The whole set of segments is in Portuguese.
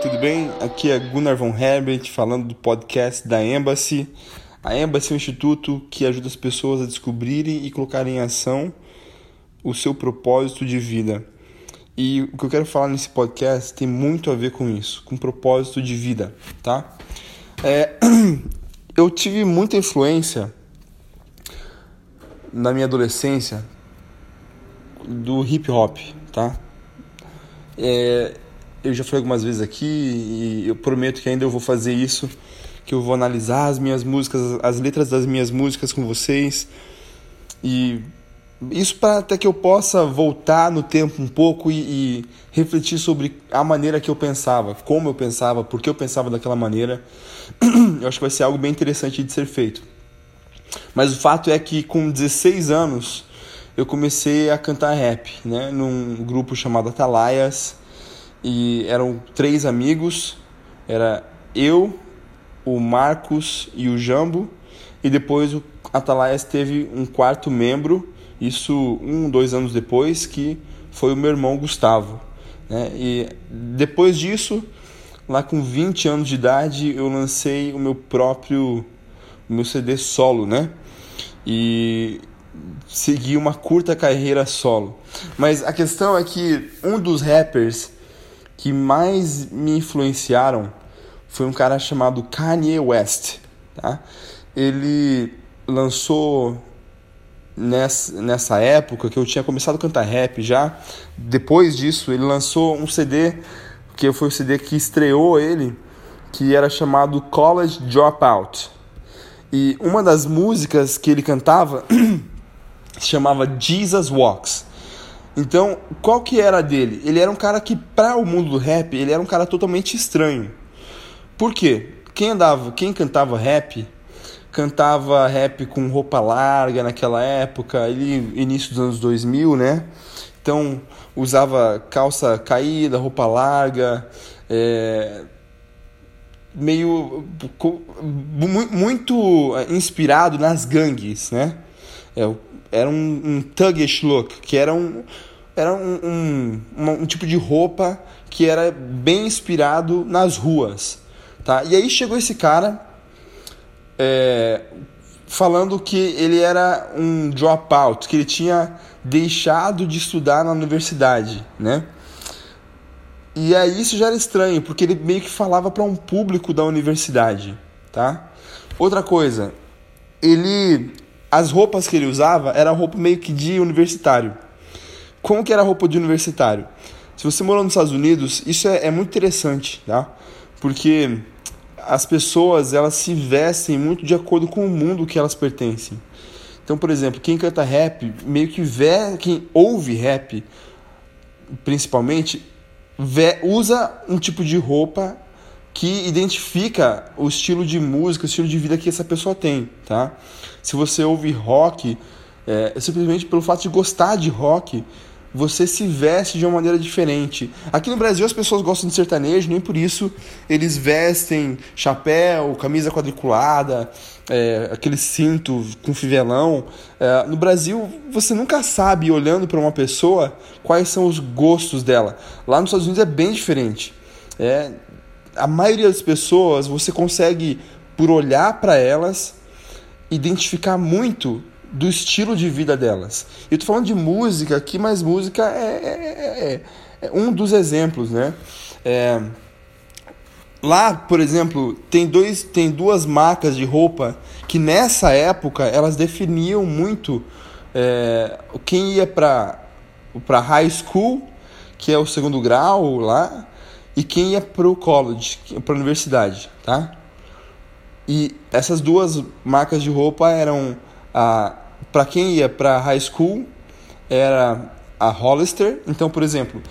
tudo bem? Aqui é Gunnar von Herbert falando do podcast da Embassy. A Embassy é um instituto que ajuda as pessoas a descobrirem e colocarem em ação o seu propósito de vida. E o que eu quero falar nesse podcast tem muito a ver com isso, com propósito de vida, tá? É, eu tive muita influência na minha adolescência do hip hop, tá? É, eu já falei algumas vezes aqui e eu prometo que ainda eu vou fazer isso, que eu vou analisar as minhas músicas, as letras das minhas músicas com vocês e isso para até que eu possa voltar no tempo um pouco e, e, refletir sobre a maneira que eu pensava, como eu pensava, por que eu pensava daquela maneira. Eu acho que vai ser algo bem interessante de ser feito. Mas o fato é que com 16 anos eu comecei a cantar rap, né, num grupo chamado Atalaias e eram três amigos, era eu, o Marcos e o Jambo, e depois o Atalaias teve um quarto membro, isso um, dois anos depois, que foi o meu irmão Gustavo. Né? E depois disso, lá com 20 anos de idade, eu lancei o meu próprio o meu CD solo, né? E segui uma curta carreira solo. Mas a questão é que um dos rappers que mais me influenciaram foi um cara chamado Kanye West, tá? Ele lançou nessa, nessa época que eu tinha começado a cantar rap já. Depois disso, ele lançou um CD que foi o CD que estreou ele, que era chamado College Dropout. E uma das músicas que ele cantava se chamava Jesus Walks. Então, qual que era dele? Ele era um cara que, para o mundo do rap, ele era um cara totalmente estranho. Por quê? Quem andava, quem cantava rap, cantava rap com roupa larga naquela época, ele, início dos anos 2000, né? Então, usava calça caída, roupa larga, é, meio muito inspirado nas gangues, né? É, era um, um thuggish look, que era um era um, um, um, tipo de roupa que era bem inspirado nas ruas, tá? E aí chegou esse cara é, falando que ele era um dropout, que ele tinha deixado de estudar na universidade, né? E aí isso já era estranho, porque ele meio que falava para um público da universidade, tá? Outra coisa, ele as roupas que ele usava era roupa meio que de universitário. Como que era a roupa de universitário? Se você morou nos Estados Unidos, isso é, é muito interessante, tá? Porque as pessoas elas se vestem muito de acordo com o mundo que elas pertencem. Então, por exemplo, quem canta rap, meio que vê, quem ouve rap, principalmente, vê, usa um tipo de roupa que identifica o estilo de música, o estilo de vida que essa pessoa tem, tá? Se você ouve rock, é, simplesmente pelo fato de gostar de rock, você se veste de uma maneira diferente. Aqui no Brasil as pessoas gostam de sertanejo, nem por isso eles vestem chapéu, camisa quadriculada, é, aquele cinto com fivelão. É, no Brasil você nunca sabe, olhando para uma pessoa, quais são os gostos dela. Lá nos Estados Unidos é bem diferente. É, a maioria das pessoas você consegue, por olhar para elas, identificar muito do estilo de vida delas. Eu estou falando de música aqui, mas música é, é, é, é um dos exemplos, né? É, lá, por exemplo, tem, dois, tem duas marcas de roupa que nessa época elas definiam muito é, quem ia para para high school, que é o segundo grau lá, e quem ia para o college, para universidade, tá? E essas duas marcas de roupa eram a para quem ia para high school era a Hollister. Então, por exemplo,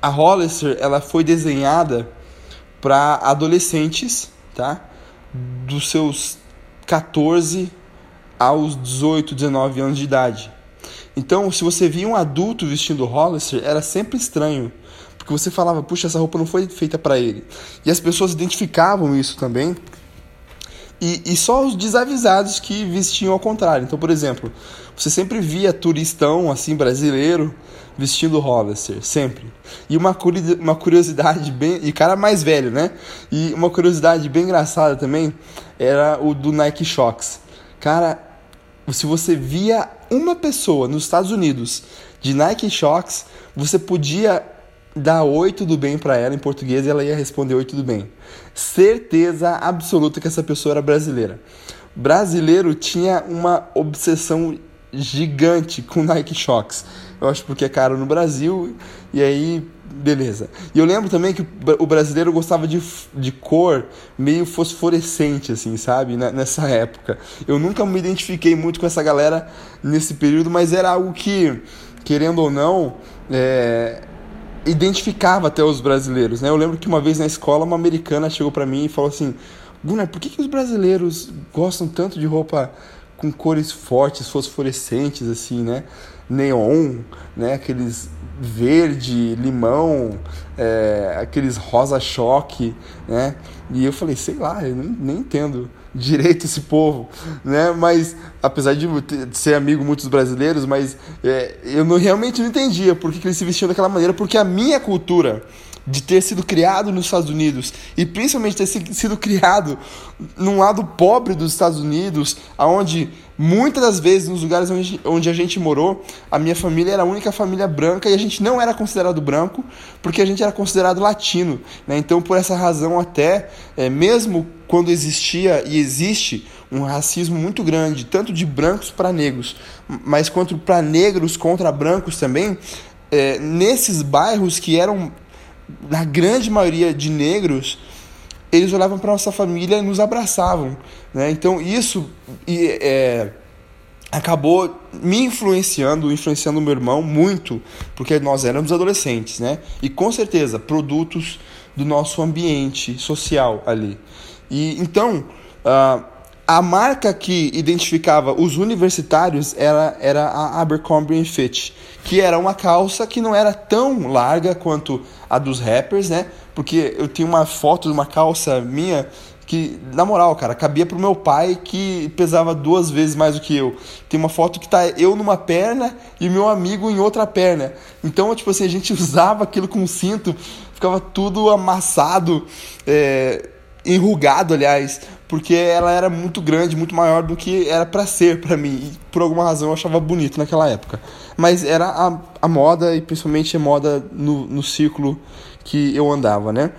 a Hollister ela foi desenhada para adolescentes, tá? Dos seus 14 aos 18, 19 anos de idade. Então, se você via um adulto vestindo Hollister, era sempre estranho, porque você falava, puxa, essa roupa não foi feita para ele. E as pessoas identificavam isso também E, e só os desavisados que vestiam ao contrário. Então, por exemplo, você sempre via turistão, assim, brasileiro, vestindo Hollister, sempre. E uma, uma curiosidade bem. E cara mais velho, né? E uma curiosidade bem engraçada também era o do Nike Shox. Cara, se você via uma pessoa nos Estados Unidos de Nike Shox, você podia dar oi tudo bem para ela em português e ela ia responder oi tudo bem. Certeza absoluta que essa pessoa era brasileira. Brasileiro tinha uma obsessão gigante com Nike Shox. Eu acho porque é caro no Brasil e aí beleza. E eu lembro também que o brasileiro gostava de, de cor meio fosforescente, assim, sabe? Nessa época. Eu nunca me identifiquei muito com essa galera nesse período, mas era algo que, querendo ou não, é, identificava até os brasileiros, né? Eu lembro que uma vez na escola uma americana chegou para mim e falou assim: Gunnar, por que, que os brasileiros gostam tanto de roupa com cores fortes, fosforescentes, assim, né? Neon, né? Aqueles verde, limão, é, aqueles rosa-choque, né? E eu falei, sei lá, eu nem, nem entendo direito esse povo, né? Mas apesar de ser amigo muitos brasileiros, mas é, eu não, realmente não entendia por que, que eles se vestiam daquela maneira, porque a minha cultura de ter sido criado nos Estados Unidos e principalmente ter sido criado num lado pobre dos Estados Unidos, aonde muitas das vezes nos lugares onde, onde a gente morou, a minha família era a única família branca e a gente não era considerado branco porque a gente era considerado latino, né? Então por essa razão até é, mesmo quando existia e existe um racismo muito grande, tanto de brancos para negros, mas quanto para negros contra brancos também, é, nesses bairros que eram na grande maioria de negros, eles olhavam para nossa família e nos abraçavam. Né? Então isso é, acabou me influenciando, influenciando meu irmão muito, porque nós éramos adolescentes, né? E com certeza produtos do nosso ambiente social ali. E então uh, a marca que identificava os universitários era, era a Abercrombie Fitch, que era uma calça que não era tão larga quanto a dos rappers, né? Porque eu tenho uma foto de uma calça minha que, na moral, cara, cabia pro meu pai que pesava duas vezes mais do que eu. Tem uma foto que tá eu numa perna e meu amigo em outra perna. Então, tipo assim, a gente usava aquilo com cinto, ficava tudo amassado, é, enrugado, aliás, porque ela era muito grande, muito maior do que era para ser para mim. E por alguma razão eu achava bonito naquela época. Mas era a, a moda e principalmente a moda no, no círculo que eu andava, né?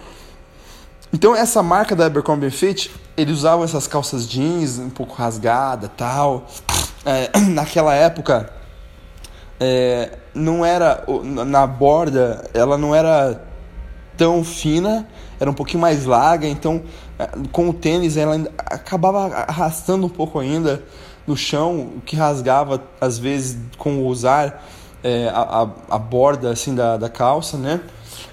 Então essa marca da Abercrombie Fitch, eles usavam essas calças jeans um pouco rasgada, tal. É, naquela época é, não era na borda, ela não era tão fina, era um pouquinho mais larga, então com o tênis ela acabava arrastando um pouco ainda no chão, o que rasgava às vezes com o usar é, a, a, borda assim da, da calça, né?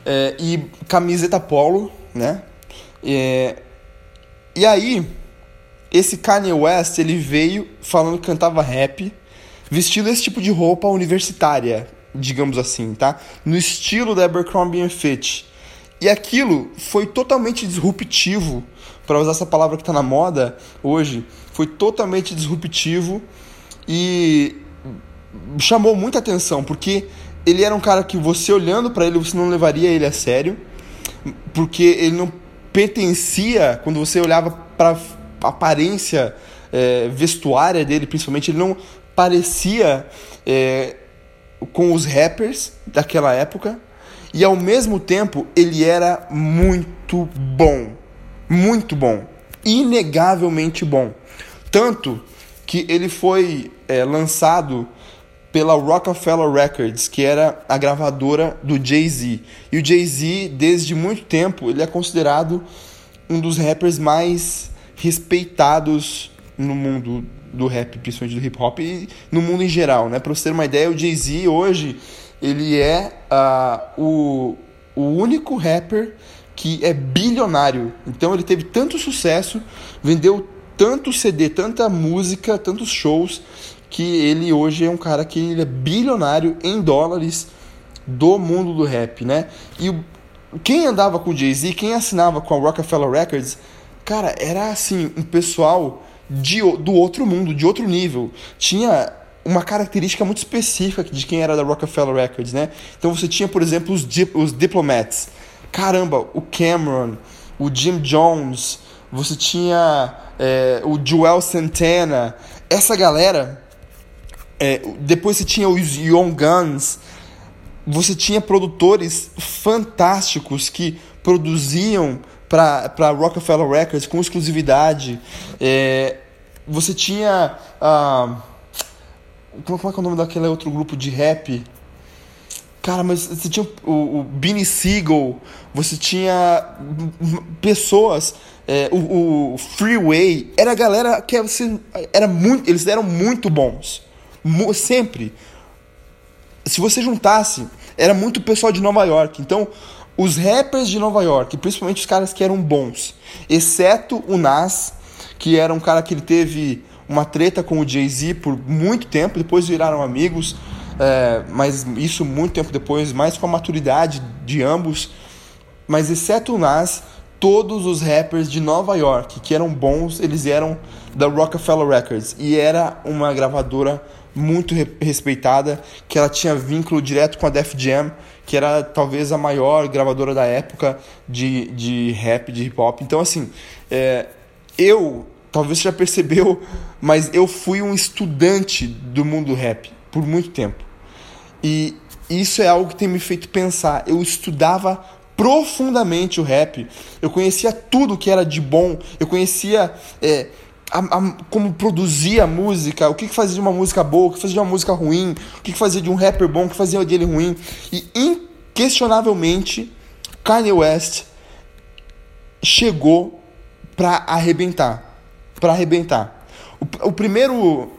É, e camiseta polo, né? É, e aí esse Kanye West ele veio falando que cantava rap, vestindo esse tipo de roupa universitária, digamos assim, tá? No estilo da Abercrombie Fitch. E aquilo foi totalmente disruptivo para usar essa palavra que está na moda hoje, foi totalmente disruptivo e chamou muita atenção, porque ele era um cara que você olhando para ele, você não levaria ele a sério, porque ele não pertencia, quando você olhava para a aparência é, vestuária dele, principalmente, ele não parecia é, com os rappers daquela época, e ao mesmo tempo ele era muito bom muito bom, inegavelmente bom. Tanto que ele foi é, lançado pela Rockefeller Records, que era a gravadora do Jay-Z. E o Jay-Z, desde muito tempo, ele é considerado um dos rappers mais respeitados no mundo do rap, principalmente do hip hop e no mundo em geral, né? Para você ter uma ideia, o Jay-Z hoje ele é uh, o, o único rapper que é bilionário. Então ele teve tanto sucesso, vendeu tanto CD, tanta música, tantos shows, que ele hoje é um cara que ele é bilionário em dólares do mundo do rap, né? E quem andava com o Jay-Z, quem assinava com a Rockefeller Records, Cara, era assim, um pessoal de, do outro mundo, de outro nível. Tinha uma característica muito específica de quem era da Rockefeller Records, né? Então você tinha, por exemplo, os, dip, os Diplomats. Caramba, o Cameron, o Jim Jones, você tinha é, o Joel Santana. Essa galera. É, depois você tinha os Young Guns. Você tinha produtores fantásticos que produziam para Rockefeller Records com exclusividade. É, você tinha. Uh, como, é é o nome daquele outro grupo de rap? Cara, mas você tinha o, o Siegel, você tinha pessoas, é, o, o, Freeway, era a galera que você, era muito, eles eram muito bons, sempre. Se você juntasse, era muito pessoal de Nova York. Então, os rappers de Nova York, principalmente os caras que eram bons, exceto o Nas, que era um cara que ele teve uma treta com o Jay-Z por muito tempo, depois viraram amigos, é, mas isso muito tempo depois, mais com a maturidade de ambos. Mas exceto o Nas, todos os rappers de Nova York que eram bons, eles eram da Rockefeller Records e era uma gravadora muito respeitada, que ela tinha vínculo direto com a Def Jam, que era talvez a maior gravadora da época de, de rap, de hip hop. Então, assim, é, eu, talvez você já percebeu, mas eu fui um estudante do mundo rap por muito tempo. E isso é algo que tem me feito pensar. Eu estudava profundamente o rap. Eu conhecia tudo que era de bom. Eu conhecia. É, a, a, como produzia música, o que, que fazia de uma música boa, o que fazia de uma música ruim, o que, que fazia de um rapper bom, o que fazia dele ruim. E inquestionavelmente, Kanye West chegou pra arrebentar. Pra arrebentar. O, o primeiro.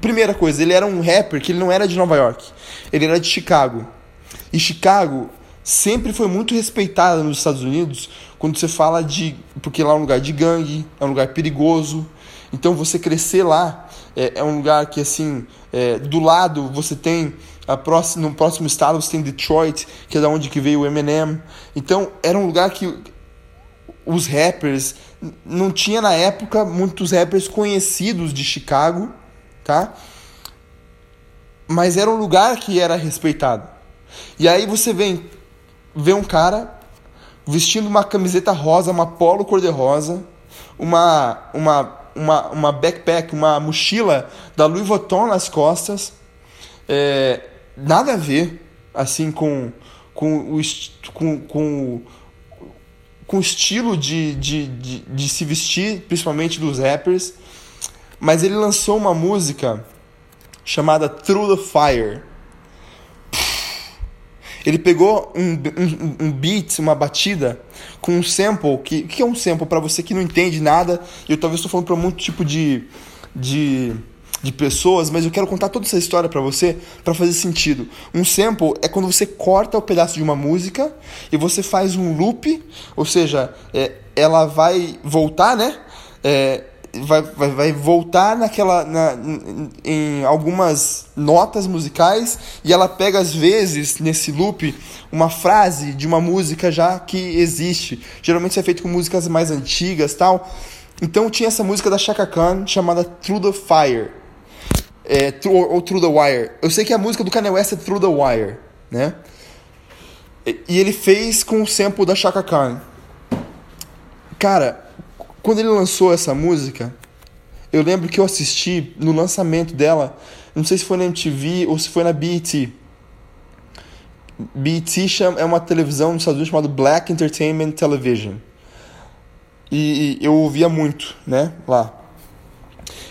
Primeira coisa, ele era um rapper que ele não era de Nova York. Ele era de Chicago. E Chicago sempre foi muito respeitada nos Estados Unidos quando você fala de. Porque lá é um lugar de gangue, é um lugar perigoso, então você crescer lá é, é um lugar que assim é, do lado você tem a próxima, no próximo estado você tem Detroit, que é da onde que veio o Eminem. Então era um lugar que os rappers não tinha na época muitos rappers conhecidos de Chicago, tá? Mas era um lugar que era respeitado. E aí você vem vê um cara vestindo uma camiseta rosa, uma polo cor-de-rosa, uma uma uma, uma backpack, uma mochila da Louis Vuitton nas costas. É, nada a ver assim com, com, o, com, com, com o estilo de, de, de, de se vestir, principalmente dos rappers. Mas ele lançou uma música chamada Through the Fire. Ele pegou um, um, um beat, uma batida, com um sample. Que, que é um sample? para você que não entende nada, eu talvez estou falando para muito tipo de, de, de pessoas, mas eu quero contar toda essa história para você para fazer sentido. Um sample é quando você corta o um pedaço de uma música e você faz um loop, ou seja, é, ela vai voltar, né? É, vai, vai, vai voltar naquela na, em algumas notas musicais e ela pega às vezes nesse loop uma frase de uma música já que existe. Geralmente é feito com músicas mais antigas, tal. Então tinha essa música da Chaka Khan chamada Through the Fire. É, through, ou Through the Wire. Eu sei que a música do Kanye West é Through the Wire, né? E, e ele fez com o sample da Chaka Khan. Cara, quando ele lançou essa música, eu lembro que eu assisti no lançamento dela, não sei se foi na MTV ou se foi na BET. BET é uma televisão nos Estados Unidos chamada Black Entertainment Television. E, eu ouvia muito, né, lá.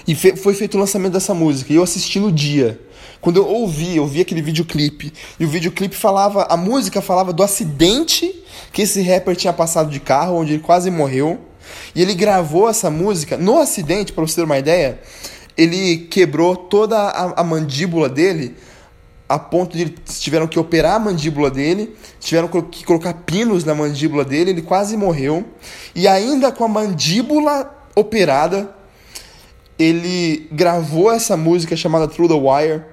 E fe foi feito o lançamento dessa música e eu assisti no dia. Quando eu ouvi, eu vi aquele videoclipe, e o videoclipe falava, a música falava do acidente que esse rapper tinha passado de carro, onde ele quase morreu. E ele gravou essa música no acidente, para você ter uma ideia, ele quebrou toda a, a mandíbula dele a ponto de tiveram que operar a mandíbula dele, tiveram que colocar pinos na mandíbula dele, ele quase morreu. E ainda com a mandíbula operada, ele gravou essa música chamada Through the Wire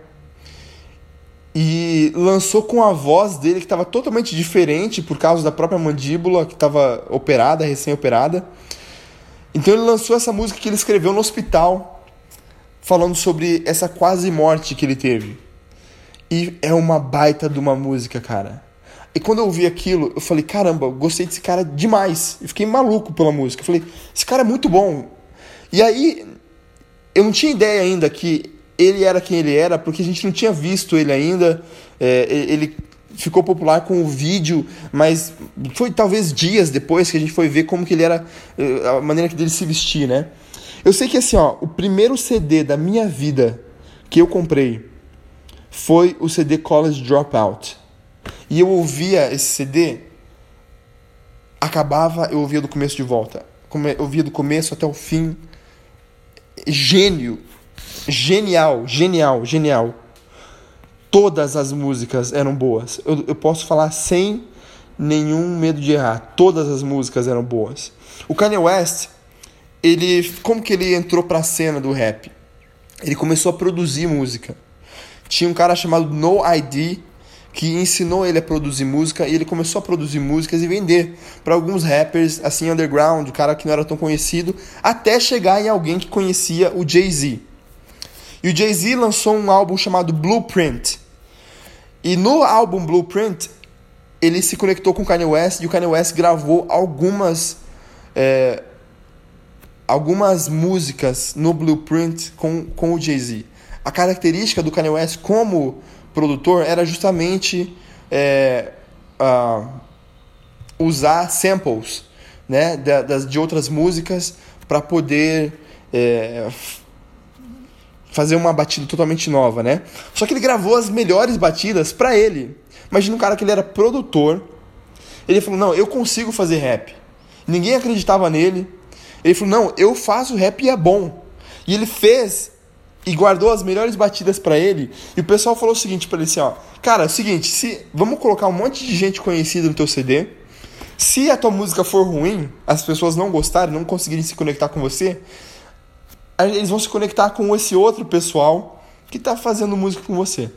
e lançou com a voz dele que estava totalmente diferente por causa da própria mandíbula que estava operada, recém-operada. Então ele lançou essa música que ele escreveu no hospital, falando sobre essa quase morte que ele teve. E é uma baita de uma música, cara. E quando eu ouvi aquilo, eu falei, caramba, eu gostei desse cara demais. Eu fiquei maluco pela música. Eu falei, esse cara é muito bom. E aí, eu não tinha ideia ainda que ele era quem ele era, porque a gente não tinha visto ele ainda. É, ele ficou popular com o vídeo, mas foi talvez dias depois que a gente foi ver como que ele era, eh, a maneira que dele se vestir, né? Eu sei que assim, ó, o primeiro CD da minha vida que eu comprei foi o CD College Dropout. E eu ouvia esse CD, acabava, eu ouvia do começo de volta. Eu ouvia do começo até o fim. Gênio. Genial, genial, genial todas as músicas eram boas. Eu, eu posso falar sem nenhum medo de errar. Todas as músicas eram boas. O Kanye West, ele, como que ele entrou para a cena do rap? Ele começou a produzir música. Tinha um cara chamado No ID que ensinou ele a produzir música e ele começou a produzir músicas e vender para alguns rappers assim underground, cara que não era tão conhecido, até chegar em alguém que conhecia o Jay-Z. E o Jay-Z lançou um álbum chamado Blueprint. E no álbum Blueprint, ele se conectou com o Kanye West e o Kanye West gravou algumas é, algumas músicas no Blueprint com, com o Jay-Z. A característica do Kanye West como produtor era justamente é, uh, usar samples né, de, de outras músicas para poder é, fazer uma batida totalmente nova, né? Só que ele gravou as melhores batidas para ele. Imagina um cara que ele era produtor. Ele falou: "Não, eu consigo fazer rap". Ninguém acreditava nele. Ele falou: "Não, eu faço rap e é bom". E ele fez e guardou as melhores batidas para ele. E o pessoal falou o seguinte para ele assim, ó: "Cara, é o seguinte, se vamos colocar um monte de gente conhecida no teu CD, se a tua música for ruim, as pessoas não gostarem, não conseguirem se conectar com você, eles vão se conectar com esse outro pessoal que está fazendo música com você.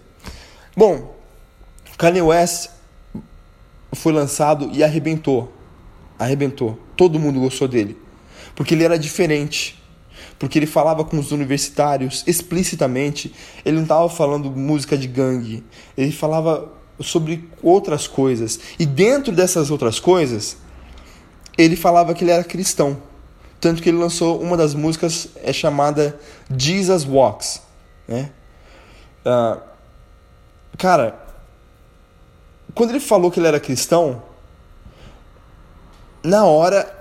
Bom, Kanye West foi lançado e arrebentou. Arrebentou. Todo mundo gostou dele. Porque ele era diferente. Porque ele falava com os universitários explicitamente. Ele não estava falando música de gangue. Ele falava sobre outras coisas. E dentro dessas outras coisas, ele falava que ele era cristão. Tanto que ele lançou uma das músicas é chamada Jesus Walks. Né? Uh, cara, quando ele falou que ele era cristão, na hora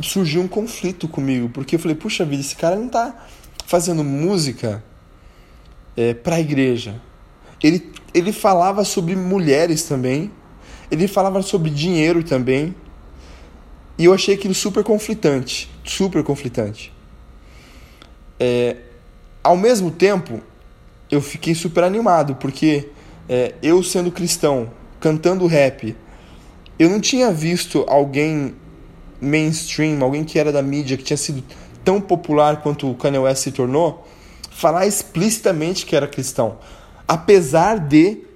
surgiu um conflito comigo, porque eu falei, puxa vida, esse cara não tá fazendo música é, para a igreja. Ele, ele falava sobre mulheres também, ele falava sobre dinheiro também, e eu achei aquilo super conflitante, super conflitante. É, ao mesmo tempo, eu fiquei super animado, porque é, eu sendo cristão, cantando rap, eu não tinha visto alguém mainstream, alguém que era da mídia, que tinha sido tão popular quanto o Kanye West se tornou, falar explicitamente que era cristão. Apesar de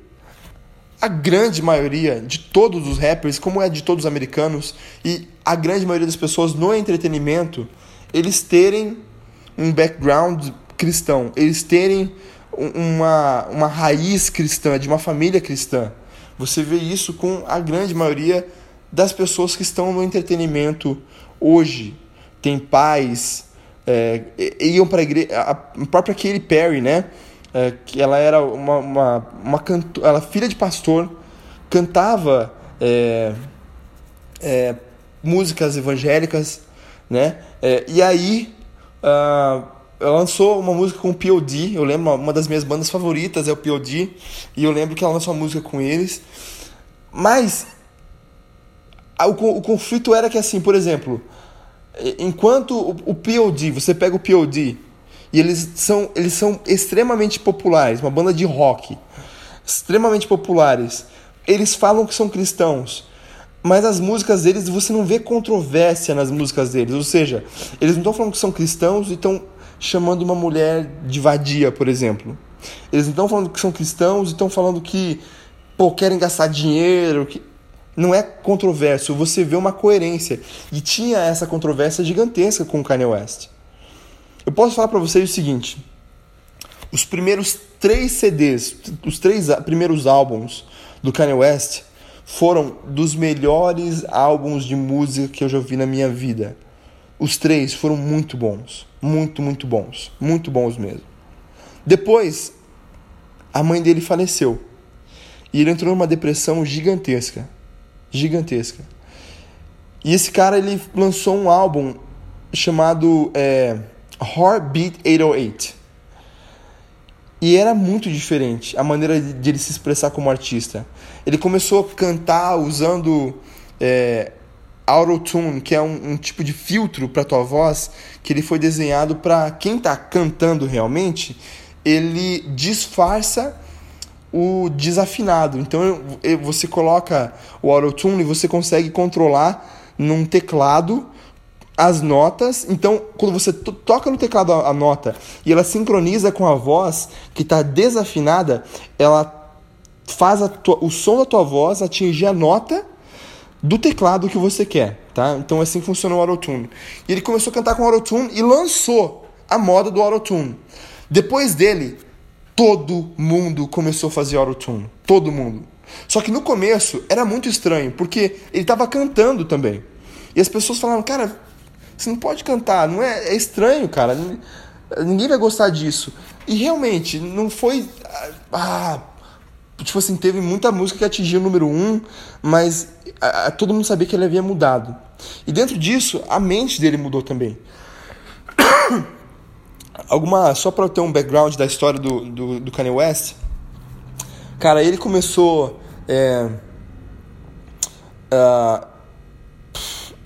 a grande maioria de todos os rappers, como é de todos os americanos, e a grande maioria das pessoas no entretenimento, eles terem um background cristão, eles terem uma, uma raiz cristã, de uma família cristã. Você vê isso com a grande maioria das pessoas que estão no entretenimento hoje. Tem pais, é, iam para a igreja. A própria Katy Perry, né? É, que ela era uma, uma, uma canto, ela filha de pastor, cantava é, é, músicas evangélicas, né? E aí uh, ela lançou uma música com o P.O.D., eu lembro, uma, das minhas bandas favoritas é o P.O.D., e eu lembro que ela lançou uma música com eles, mas o, o conflito era que assim, por exemplo, enquanto o, o P.O.D., você pega o P.O.D., e eles são, eles são extremamente populares, uma banda de rock, extremamente populares. Eles falam que são cristãos, mas as músicas deles você não vê controvérsia nas músicas deles. Ou seja, eles não estão falando que são cristãos e estão chamando uma mulher de vadia, por exemplo. Eles não estão falando que são cristãos e estão falando que pô, querem gastar dinheiro. Que... Não é controverso, você vê uma coerência. E tinha essa controvérsia gigantesca com o Kanye West. Eu posso falar para vocês o seguinte: os primeiros três CDs, os três primeiros álbuns do Kanye West foram dos melhores álbuns de música que eu já vi na minha vida. Os três foram muito bons, muito, muito bons, muito bons mesmo. Depois, a mãe dele faleceu e ele entrou numa depressão gigantesca gigantesca. E esse cara ele lançou um álbum chamado é, Heartbeat 808. E era muito diferente a maneira de ele se expressar como artista. Ele começou a cantar usando é, Autotune, que é um, um, tipo de filtro para tua voz, que ele foi desenhado para quem está cantando realmente, ele disfarça o desafinado. Então você coloca o autotune e você consegue controlar num teclado as notas. Então, quando você toca no teclado a, nota e ela sincroniza com a voz que está desafinada, ela faz o som da tua voz atingir a nota do teclado que você quer, tá? Então assim funciona o autotune. E ele começou a cantar com autotune e lançou a moda do autotune. Depois dele, todo mundo começou a fazer autotune. Todo mundo. Só que no começo era muito estranho, porque ele estava cantando também. E as pessoas falavam, cara, você não pode cantar, não é, é estranho, cara. Ninguém vai gostar disso. E realmente, não foi. Ah, tipo assim, teve muita música que atingiu o número um, mas ah, todo mundo sabia que ele havia mudado. E dentro disso, a mente dele mudou também. alguma só para ter um background da história do, do, do Kanye West cara ele começou é, uh,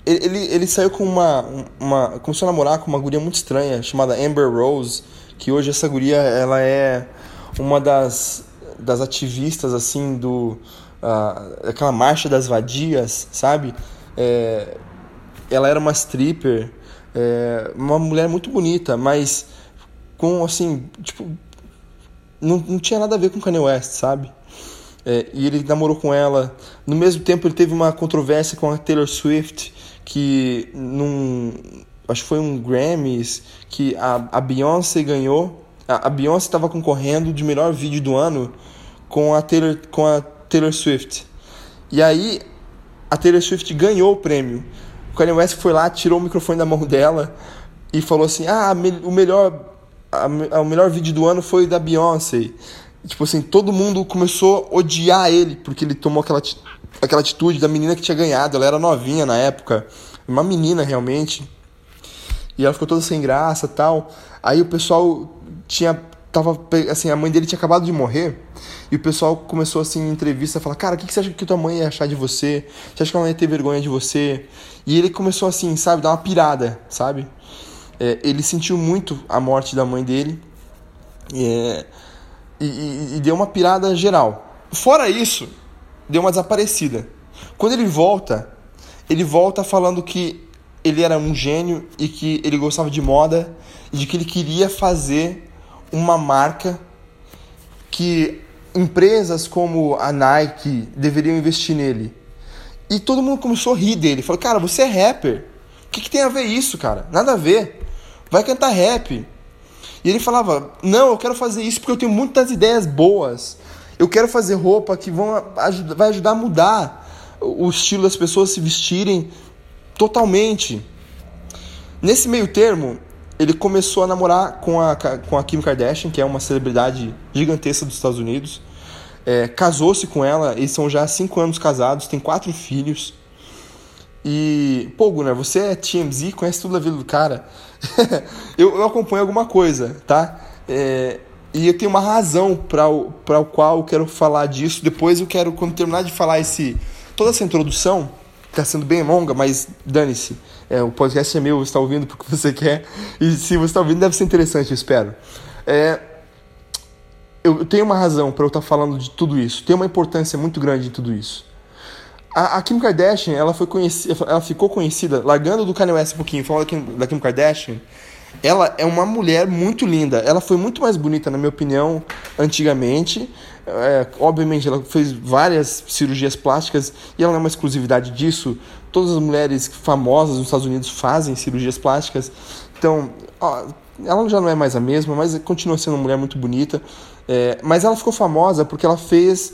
ele, ele saiu com uma, uma começou a namorar com uma guria muito estranha chamada Amber Rose que hoje essa guria ela é uma das das ativistas assim do uh, aquela marcha das vadias sabe é, ela era uma stripper é, uma mulher muito bonita mas com, assim, tipo, não, não tinha nada a ver com Kanye West, sabe? É, e ele namorou com ela. No mesmo tempo, ele teve uma controvérsia com a Taylor Swift, que num. Acho que foi um Grammys que a, a Beyoncé ganhou. A, a Beyoncé estava concorrendo de melhor vídeo do ano com a Taylor, com a Taylor Swift. E aí a Taylor Swift ganhou o prêmio. O Kanye West foi lá, tirou o microfone da mão dela e falou assim: Ah, o melhor a, o melhor vídeo do ano foi da Beyoncé. Tipo assim, todo mundo começou a odiar ele, porque ele tomou aquela, aquela atitude da menina que tinha ganhado. Ela era novinha na época, uma menina realmente. E ela ficou toda sem graça tal. Aí o pessoal tinha. Tava, assim, a mãe dele tinha acabado de morrer. E o pessoal começou assim em entrevista a falar: Cara, o que, que você acha que tua mãe ia achar de você? Você acha que ela ia ter vergonha de você? E ele começou assim, sabe, dar uma pirada, sabe? é, ele sentiu muito a morte da mãe dele é, e, e, e deu uma pirada geral. Fora isso, deu uma desaparecida. Quando ele volta, ele volta falando que ele era um gênio e que ele gostava de moda e de que ele queria fazer uma marca que empresas como a Nike deveriam investir nele. E todo mundo começou a rir dele. Falou, cara, você é rapper. O que, que tem a ver isso, cara? Nada a ver vai cantar rap. E ele falava: Não, eu quero fazer isso porque eu tenho muitas ideias boas. Eu quero fazer roupa que vão ajudar, vai ajudar a mudar o estilo das pessoas se vestirem totalmente. Nesse meio termo, ele começou a namorar com a, com a Kim Kardashian, que é uma celebridade gigantesca dos Estados Unidos. É, Casou-se com ela, eles são já cinco anos casados, têm quatro filhos. E, pô, Gunnar, você é TMZ, conhece tudo da vida do cara. eu, eu, acompanho alguma coisa, tá? É, e eu tenho uma razão para o, o qual eu quero falar disso. Depois eu quero, quando terminar de falar esse, toda essa introdução, está sendo bem longa, mas dane-se. É, o podcast é meu, você está ouvindo porque você quer. E se você está ouvindo, deve ser interessante, eu espero. É, eu tenho uma razão para eu estar tá falando de tudo isso. Tem uma importância muito grande em tudo isso. A, a, Kim Kardashian, ela, foi conhecida, ela ficou conhecida, largando do Kanye West um pouquinho, falando da Kim, da Kim Kardashian, ela é uma mulher muito linda. Ela foi muito mais bonita, na minha opinião, antigamente. É, obviamente, ela fez várias cirurgias plásticas e ela não é uma exclusividade disso. Todas as mulheres famosas nos Estados Unidos fazem cirurgias plásticas. Então, ó, ela já não é mais a mesma, mas continua sendo uma mulher muito bonita. É, mas ela ficou famosa porque ela fez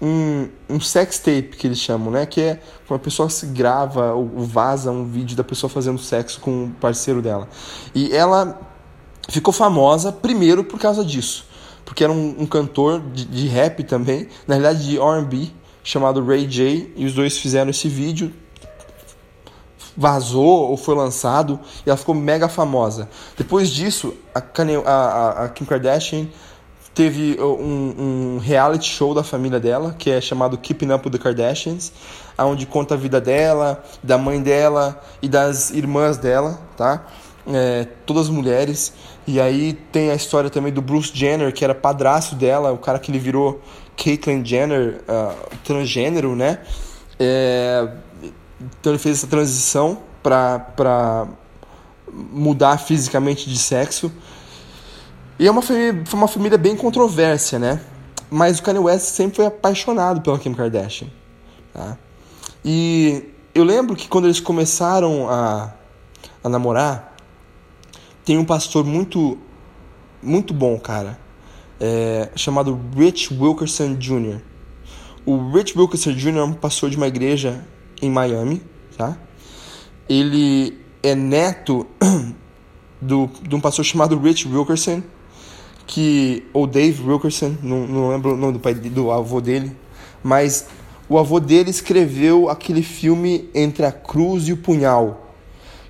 um, um sex tape, que eles chamam, né? Que é quando a pessoa se grava ou vaza um vídeo da pessoa fazendo sexo com o parceiro dela. E ela ficou famosa primeiro por causa disso. Porque era um, um cantor de, de rap também, na realidade de R&B, chamado Ray J, e os dois fizeram esse vídeo, vazou ou foi lançado e ela ficou mega famosa. Depois disso, a, Kanye, a, a Kim Kardashian teve uh, um, um, reality show da família dela, que é chamado Keeping Up with the Kardashians, onde conta a vida dela, da mãe dela e das irmãs dela, tá? É, todas mulheres. E aí tem a história também do Bruce Jenner, que era padrasto dela, o cara que ele virou Caitlyn Jenner, uh, transgênero, né? É, então ele fez essa transição para mudar fisicamente de sexo. E é uma família, foi uma família bem controversa, né? Mas o Kanye West sempre foi apaixonado pela Kim Kardashian. Tá? E eu lembro que quando eles começaram a, a namorar, tem um pastor muito, muito bom, cara, é, chamado Rich Wilkerson Jr. O Rich Wilkerson Jr. é um pastor de uma igreja em Miami, tá? Ele é neto do, de um pastor chamado Rich Wilkerson, que o Dave Wilkerson, não, não lembro o nome do pai do avô dele, mas o avô dele escreveu aquele filme Entre a Cruz e o Punhal,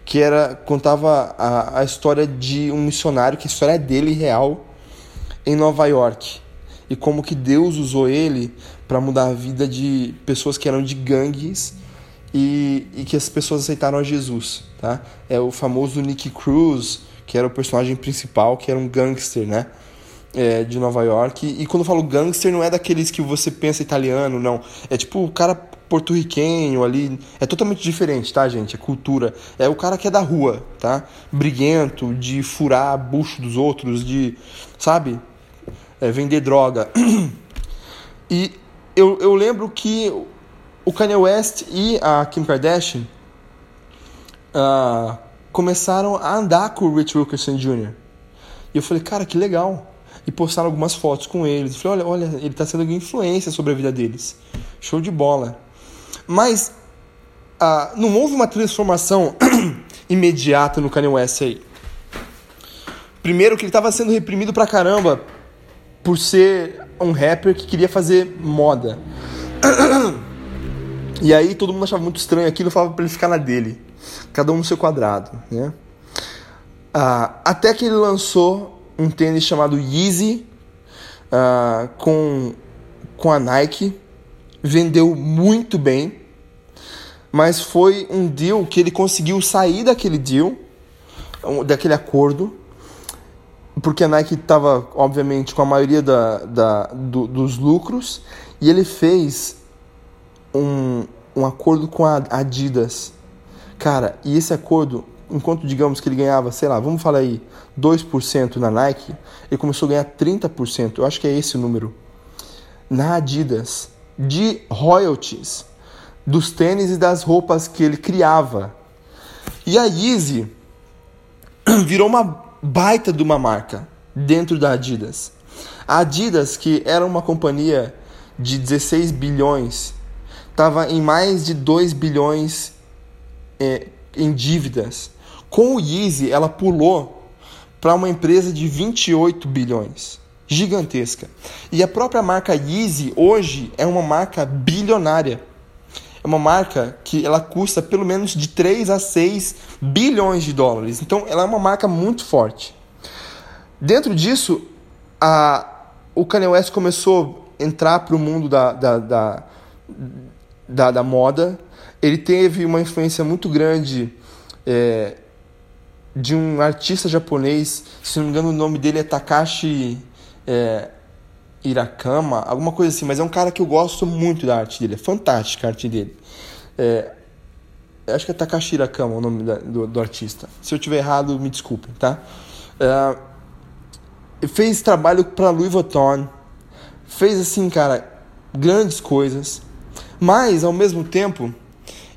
que era contava a, a história de um missionário, que a história é dele real, em Nova York. E como que Deus usou ele para mudar a vida de pessoas que eram de gangues e, e que as pessoas aceitaram a Jesus, tá? É o famoso Nick Cruz, que era o personagem principal, que era um gangster, né? É, de Nova York. E quando eu falo gangster, não é daqueles que você pensa italiano, não. É tipo o cara porto-riquenho ali. É totalmente diferente, tá, gente? É cultura. É o cara que é da rua, tá? Briguento, de furar bucho dos outros, de. Sabe? É, vender droga. E eu, eu lembro que o Kanye West e a Kim Kardashian uh, começaram a andar com o Rich Wilkerson Jr. E eu falei, cara, que legal e postaram algumas fotos com eles. Falei, olha, olha, ele está sendo influência sobre a vida deles. Show de bola. Mas ah, não houve uma transformação imediata no Kanye West aí. Primeiro que ele estava sendo reprimido pra caramba por ser um rapper que queria fazer moda. E aí todo mundo achava muito estranho aquilo, falava para ele ficar na dele. Cada um no seu quadrado, né? Ah, até que ele lançou um tênis chamado Yeezy uh, com, com a Nike. Vendeu muito bem, mas foi um deal que ele conseguiu sair daquele deal, daquele acordo, porque a Nike estava, obviamente, com a maioria da, da, do, dos lucros, e ele fez um, um acordo com a Adidas. Cara, e esse acordo enquanto digamos que ele ganhava, sei lá, vamos falar aí, 2% na Nike, ele começou a ganhar 30%, eu acho que é esse o número, na Adidas, de royalties dos tênis e das roupas que ele criava. E a Yeezy virou uma baita de uma marca dentro da Adidas. A Adidas, que era uma companhia de 16 bilhões, estava em mais de 2 bilhões é, em dívidas. Com o Yeezy, ela pulou para uma empresa de 28 bilhões. Gigantesca. E a própria marca Yeezy hoje é uma marca bilionária. É uma marca que ela custa pelo menos de 3 a 6 bilhões de dólares. Então ela é uma marca muito forte. Dentro disso, a, o Kanye West começou a entrar para o mundo da, da, da, da, da moda. Ele teve uma influência muito grande é, de um artista japonês, se não me engano o nome dele é Takashi é, Irakama, alguma coisa assim, mas é um cara que eu gosto muito da arte dele, é fantástica a arte dele. É, acho que é Takashi Irakama o nome da, do, do, artista. Se eu tiver errado, me desculpem, tá? É, fez trabalho para Louis Vuitton, fez assim, cara, grandes coisas, mas ao mesmo tempo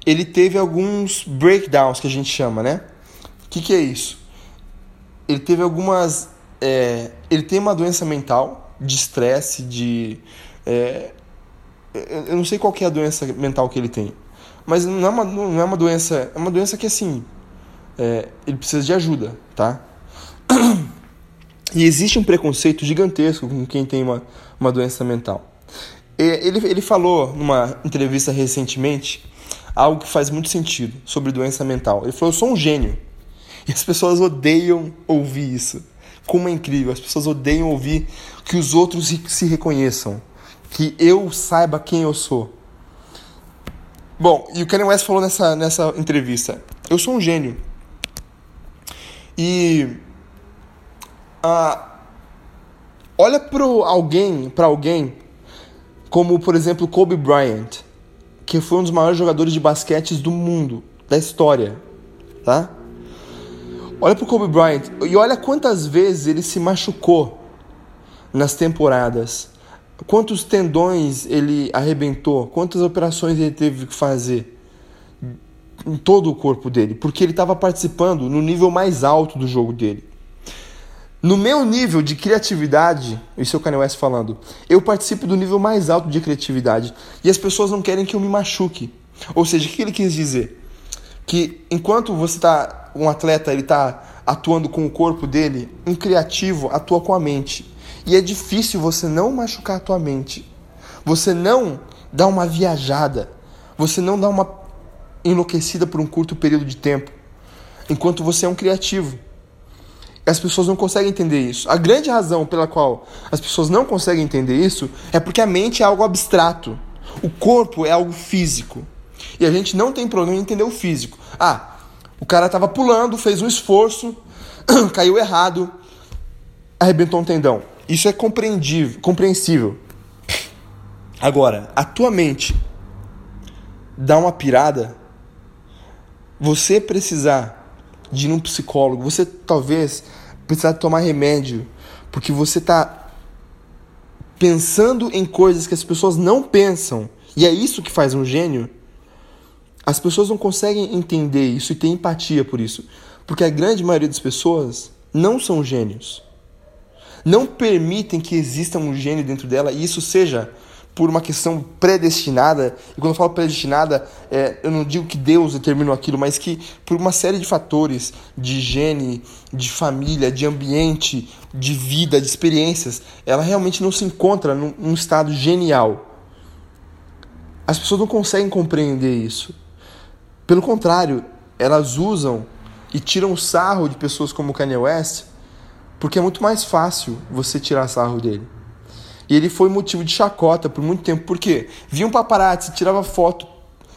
ele teve alguns breakdowns que a gente chama, né? Que, que é isso? Ele teve algumas. É, ele tem uma doença mental de estresse, de. É, eu não sei qual é a doença mental que ele tem, mas não é uma, não é uma doença. É uma doença que assim. É, ele precisa de ajuda, tá? E existe um preconceito gigantesco com quem tem uma, uma doença mental. Ele, ele falou numa entrevista recentemente algo que faz muito sentido sobre doença mental. Ele falou: Eu sou um gênio. E as pessoas odeiam ouvir isso. Como é incrível, as pessoas odeiam ouvir que os outros se reconheçam, que eu saiba quem eu sou. Bom, e o Kanye West falou nessa, nessa entrevista: Eu sou um gênio. E. Ah, olha para alguém, para alguém como por exemplo Kobe Bryant, que foi um dos maiores jogadores de basquete do mundo, da história, tá? Olha pro Kobe Bryant e olha quantas vezes ele se machucou nas temporadas. Quantos tendões ele arrebentou, quantas operações ele teve que fazer em todo o corpo dele, porque ele estava participando no nível mais alto do jogo dele. No meu nível de criatividade, isso é o Kanye West falando, eu participo do nível mais alto de criatividade e as pessoas não querem que eu me machuque. Ou seja, o que ele quis dizer? Que enquanto você está, um atleta, ele está atuando com o corpo dele, um criativo atua com a mente. E é difícil você não machucar a tua mente. Você não dá uma viajada. Você não dá uma enlouquecida por um curto período de tempo. Enquanto você é um criativo. As pessoas não conseguem entender isso. A grande razão pela qual as pessoas não conseguem entender isso é porque a mente é algo abstrato. O corpo é algo físico. E a gente não tem problema em entender o físico. Ah, o cara estava pulando, fez um esforço, caiu errado, arrebentou um tendão. Isso é compreendível, compreensível. Agora, a tua mente dá uma pirada, você precisar de ir num psicólogo, você talvez precisar tomar remédio, porque você está pensando em coisas que as pessoas não pensam, e é isso que faz um gênio. As pessoas não conseguem entender isso e ter empatia por isso, porque a grande maioria das pessoas não são gênios. Não permitem que exista um gênio dentro dela e isso seja por uma questão predestinada, e quando eu falo predestinada, é, eu não digo que Deus determinou aquilo, mas que por uma série de fatores, de gene, de família, de ambiente, de vida, de experiências, ela realmente não se encontra num, num estado genial. As pessoas não conseguem compreender isso. Pelo contrário, elas usam e tiram sarro de pessoas como Kanye West, porque é muito mais fácil você tirar sarro dele. E ele foi motivo de chacota por muito tempo. Por quê? Via um paparazzi, tirava foto,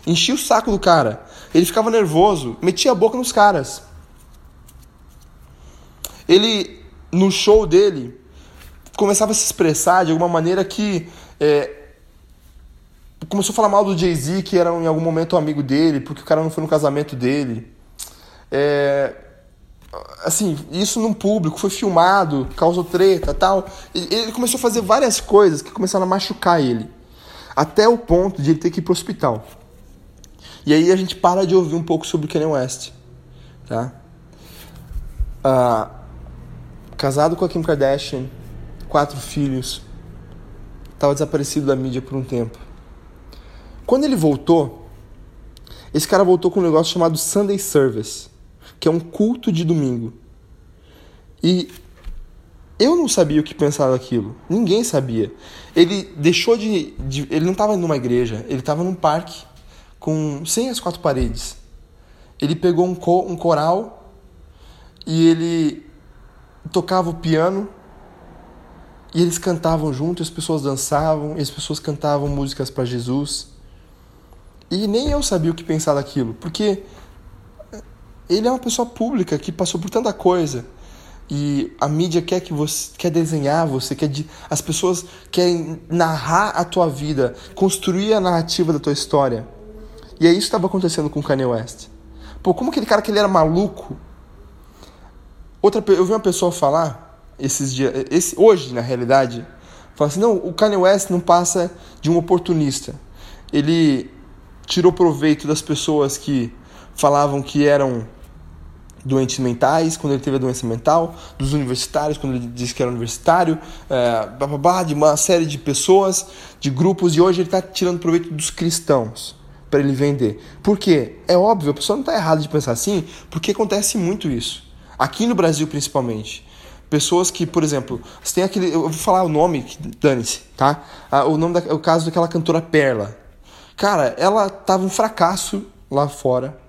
enchia o saco do cara. Ele ficava nervoso, metia a boca nos caras. Ele, no show dele, começava a se expressar de alguma maneira que. É, começou a falar mal do Jay-Z, que era em algum momento amigo dele, porque o cara não foi no casamento dele. É, assim, isso num público, foi filmado, causou treta tal. Ele começou a fazer várias coisas que começaram a machucar ele. Até o ponto de ele ter que ir pro hospital. E aí a gente para de ouvir um pouco sobre Kanye West. Tá? Ah, casado com a Kim Kardashian, quatro filhos. Estava desaparecido da mídia por um tempo. Quando ele voltou, esse cara voltou com um negócio chamado Sunday Service que é um culto de domingo. E eu não sabia o que pensar daquilo. Ninguém sabia. Ele deixou de. de ele não estava numa igreja, ele estava num parque com sem as quatro paredes. Ele pegou um, co, um coral e ele tocava o piano e eles cantavam junto, as pessoas dançavam, e as pessoas cantavam músicas para Jesus. E nem eu sabia o que pensar daquilo, porque ele é uma pessoa pública que passou por tanta coisa. E a mídia quer que você quer desenhar, você quer as pessoas querem narrar a tua vida, construir a narrativa da tua história. E é isso que estava acontecendo com Kanye West. Pô, como aquele cara que ele era maluco? Outra eu vi uma pessoa falar esses dias, esse hoje na realidade, Fala assim, não, o Kanye West não passa de um oportunista. Ele tirou proveito das pessoas que falavam que eram doentes mentais, quando ele teve a doença mental, dos universitários, quando ele disse que era universitário, é, blá, de uma série de pessoas, de grupos, e hoje ele está tirando proveito dos cristãos para ele vender. Por quê? É óbvio, a pessoa não está errada de pensar assim, porque acontece muito isso. Aqui no Brasil, principalmente. Pessoas que, por exemplo, você tem aquele. Eu vou falar o nome, dane-se, tá? Ah, o nome da, o caso daquela cantora Perla. Cara, ela tava um fracasso lá fora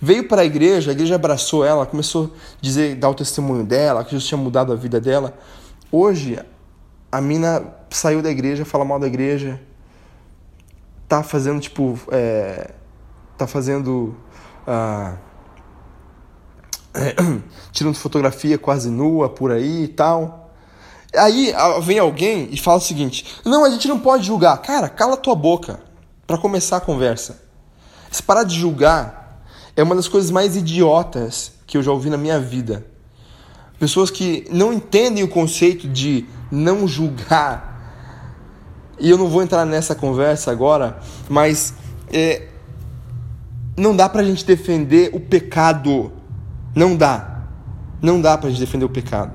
Veio para a igreja, a igreja abraçou ela, começou a dizer, dar o testemunho dela, que Jesus tinha mudado a vida dela. Hoje, a mina saiu da igreja, fala mal da igreja, tá fazendo tipo, é, tá fazendo, ah, é, tirando fotografia quase nua por aí e tal. Aí vem alguém e fala o seguinte: não, a gente não pode julgar. Cara, cala tua boca para começar a conversa. Se parar de julgar é uma das coisas mais idiotas que eu já ouvi na minha vida. Pessoas que não entendem o conceito de não julgar. E eu não vou entrar nessa conversa agora, mas é, não dá pra gente defender o pecado. Não dá. Não dá pra gente defender o pecado.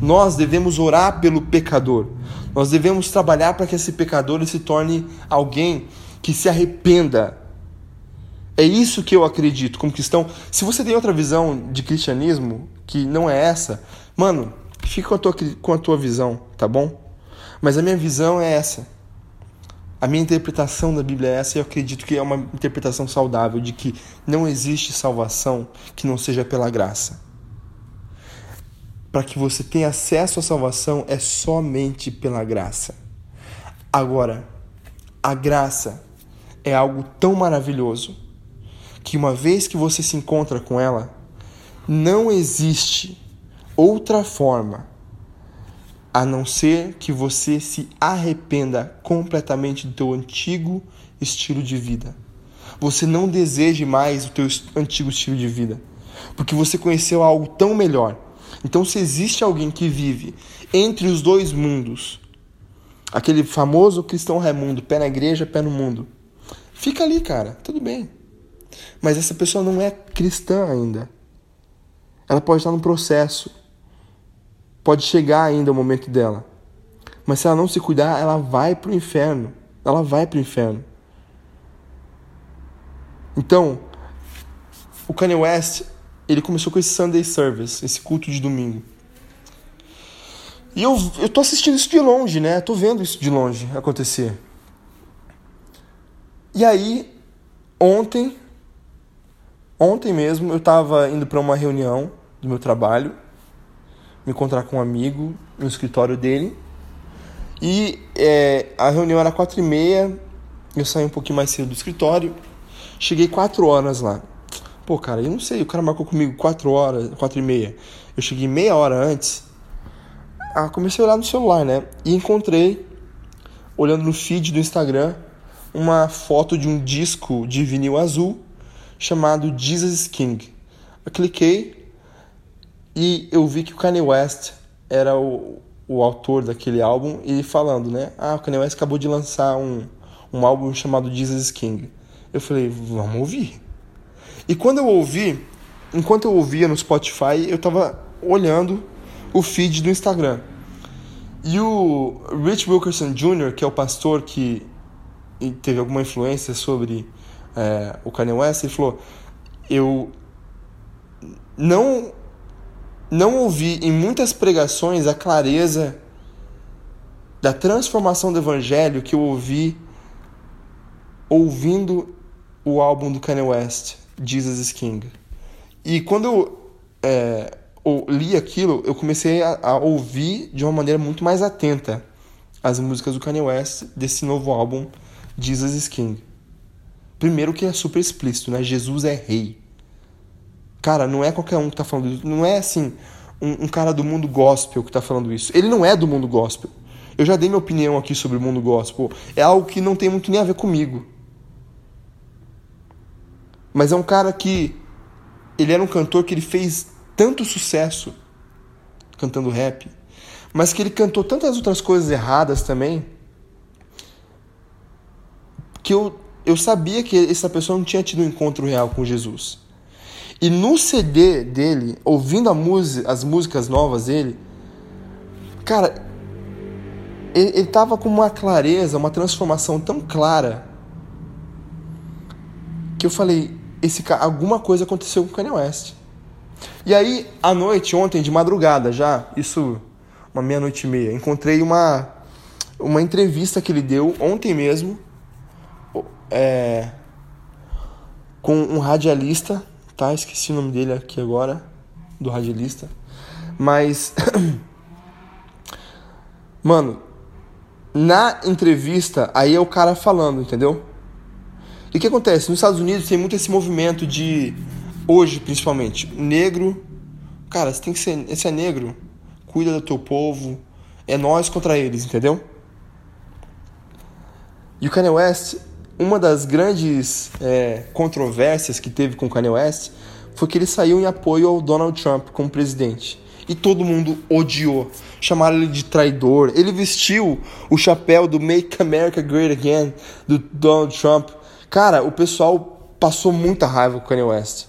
Nós devemos orar pelo pecador. Nós devemos trabalhar para que esse pecador se torne alguém que se arrependa é isso que eu acredito como cristão. Se você tem outra visão de cristianismo que não é essa, mano, fica com a tua, com a tua visão, tá bom? Mas a minha visão é essa. A minha interpretação da Bíblia é essa e eu acredito que é uma interpretação saudável de que não existe salvação que não seja pela graça. Para que você tenha acesso à salvação é somente pela graça. Agora, a graça é algo tão maravilhoso que uma vez que você se encontra com ela, não existe outra forma a não ser que você se arrependa completamente do teu antigo estilo de vida. Você não deseje mais o teu antigo estilo de vida, porque você conheceu algo tão melhor. Então, se existe alguém que vive entre os dois mundos, aquele famoso cristão Raimundo, pé na igreja, pé no mundo, fica ali, cara, tudo bem. Mas essa pessoa não é cristã ainda. Ela pode estar num processo. Pode chegar ainda o momento dela. Mas se ela não se cuidar, ela vai para o inferno. Ela vai para o inferno. Então, o Kanye West, ele começou com esse Sunday Service, esse culto de domingo. E eu, eu tô assistindo isso de longe, né? Tô vendo isso de longe acontecer. E aí, ontem, Ontem mesmo eu estava indo para uma reunião do meu trabalho, me encontrar com um amigo no escritório dele. E é, a reunião era quatro e meia, eu saí um pouquinho mais cedo do escritório, cheguei quatro horas lá. Pô, cara, eu não sei, o cara marcou comigo quatro horas, quatro e meia. Eu cheguei meia hora antes. Ah, comecei a olhar no celular, né? E encontrei, olhando no feed do Instagram, uma foto de um disco de vinil azul chamado Jesus King. Eu cliquei e eu vi que o Kanye West era o, o autor daquele álbum e falando, né? Ah, o Kanye West acabou de lançar um, um álbum chamado Jesus King. Eu falei, vamos ouvir. E quando eu ouvi, enquanto eu ouvia no Spotify, eu tava olhando o feed do Instagram. E o Rich Wilkerson Jr., que é o pastor que teve alguma influência sobre é, o Kanye West, ele falou: Eu não, não ouvi em muitas pregações a clareza da transformação do evangelho que eu ouvi ouvindo o álbum do Kanye West, Jesus King. E quando eu, é, li aquilo, eu comecei a, a, ouvir de uma maneira muito mais atenta as músicas do Kanye West desse novo álbum, Jesus King. Primeiro que é super explícito, né? Jesus é rei. Cara, não é qualquer um que tá falando isso. Não é assim, um, um, cara do mundo gospel que tá falando isso. Ele não é do mundo gospel. Eu já dei minha opinião aqui sobre o mundo gospel. É algo que não tem muito nem a ver comigo. Mas é um cara que. Ele era um cantor que ele fez tanto sucesso cantando rap. mas que ele cantou tantas outras coisas erradas também, que eu, eu sabia que essa pessoa não tinha tido um encontro real com Jesus. E no CD dele, ouvindo música, as músicas novas dele, cara, ele, ele tava com uma clareza, uma transformação tão clara que eu falei, esse alguma coisa aconteceu com o Kanye West. E aí, à noite, ontem, de madrugada já, isso, uma meia-noite e meia, encontrei uma, uma entrevista que ele deu ontem mesmo é, com um radialista, tá? Esqueci o nome dele aqui agora, do radialista. Mas, mano, na entrevista, aí é o cara falando, entendeu? E o que acontece? Nos Estados Unidos tem muito esse movimento de, hoje principalmente, negro. Cara, você tem que ser. Esse é negro, cuida do teu povo. É nós contra eles, entendeu? E o Kanye West, uma das grandes é, controvérsias que teve com o Kanye West foi que ele saiu em apoio ao Donald Trump como presidente. E todo mundo odiou. Chamaram ele de traidor. Ele vestiu o chapéu do Make America Great Again do Donald Trump. Cara, o pessoal passou muita raiva com o Kanye West.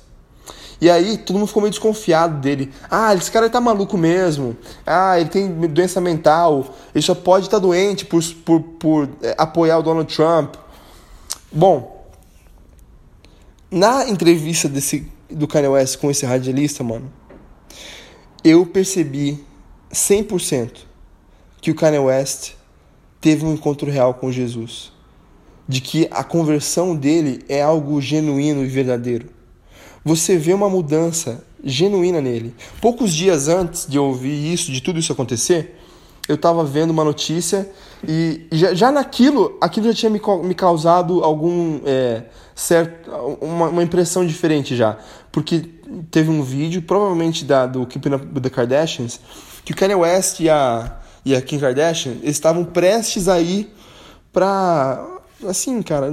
E aí todo mundo ficou meio desconfiado dele. Ah, esse cara tá maluco mesmo. Ah, ele tem doença mental. Ele só pode estar tá doente por, por, por é, apoiar o Donald Trump. Bom, na entrevista desse, do Kanye West com esse radialista, mano, eu percebi 100% que o Kanye West teve um encontro real com Jesus de que a conversão dele é algo genuíno e verdadeiro. Você vê uma mudança genuína nele. Poucos dias antes de eu ouvir isso, de tudo isso acontecer, eu estava vendo uma notícia e já, já naquilo, aquilo já tinha me, me causado algum é, certo, uma, uma, impressão diferente já, porque teve um vídeo, provavelmente da do Keeping Up with the Kardashians, que o Kanye West e a e a Kim Kardashian estavam prestes a ir para assim, cara,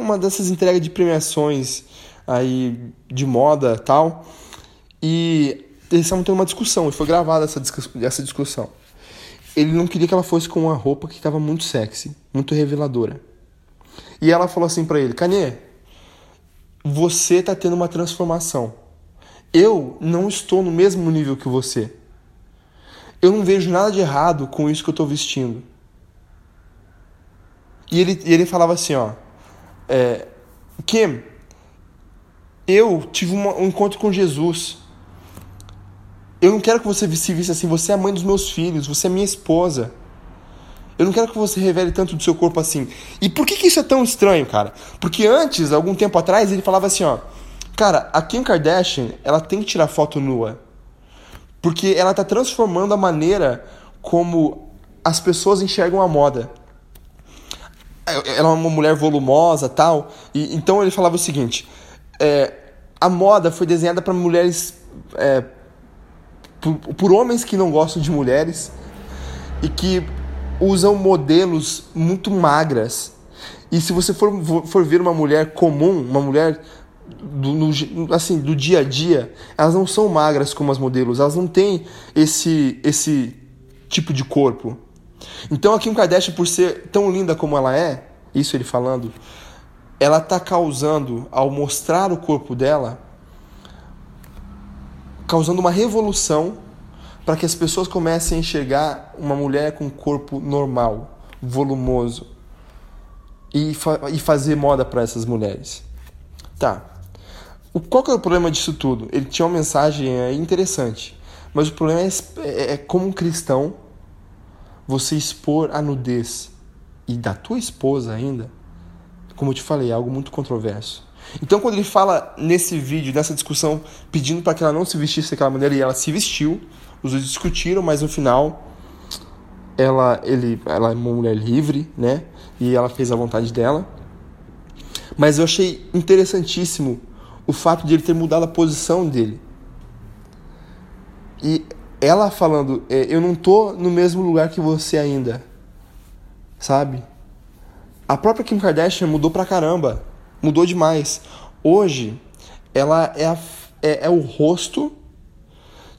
uma dessas entregas de premiações aí de moda tal. E eles estavam tendo uma discussão, e foi gravada essa, essa discussão. Ele não queria que ela fosse com uma roupa que estava muito sexy, muito reveladora. E ela falou assim para ele: Kanye, você tá tendo uma transformação. Eu não estou no mesmo nível que você. Eu não vejo nada de errado com isso que eu estou vestindo. E ele, e ele falava assim, ó. É, Kim, eu tive uma, um encontro com Jesus. Eu não quero que você se vista assim. Você é a mãe dos meus filhos. Você é minha esposa. Eu não quero que você revele tanto do seu corpo assim. E por que, que isso é tão estranho, cara? Porque antes, algum tempo atrás, ele falava assim, ó. Cara, a Kim Kardashian, ela tem que tirar foto nua. Porque ela tá transformando a maneira como as pessoas enxergam a moda ela é uma mulher volumosa tal. E, então ele falava o seguinte: é, a moda foi desenhada para mulheres. É, por, por, homens que não gostam de mulheres e que usam modelos muito magras. E se você for, for ver uma mulher comum, uma mulher do, no, assim, do dia a dia, elas não são magras como as modelos, elas não têm esse, esse tipo de corpo. Então a Kim Kardashian, por ser tão linda como ela é, isso ele falando, ela está causando, ao mostrar o corpo dela, causando uma revolução para que as pessoas comecem a enxergar uma mulher com um corpo normal, volumoso, e, fa e fazer moda para essas mulheres. Tá. O, qual que é o problema disso tudo? Ele tinha uma mensagem interessante, mas o problema é, é, é como um cristão você expor a nudez e da tua esposa ainda, como eu te falei, é algo muito controverso. Então, quando ele fala nesse vídeo, nessa discussão, pedindo para que ela não se vestisse daquela maneira, e ela se vestiu, os dois discutiram, mas no final, ela, ele, ela é uma mulher livre, né? E ela fez a vontade dela. Mas eu achei interessantíssimo o fato de ele ter mudado a posição dele. E ela falando, é, eu não tô no mesmo lugar que você ainda sabe? A própria Kim Kardashian mudou pra caramba. Mudou demais. Hoje, ela é, a, é, é o rosto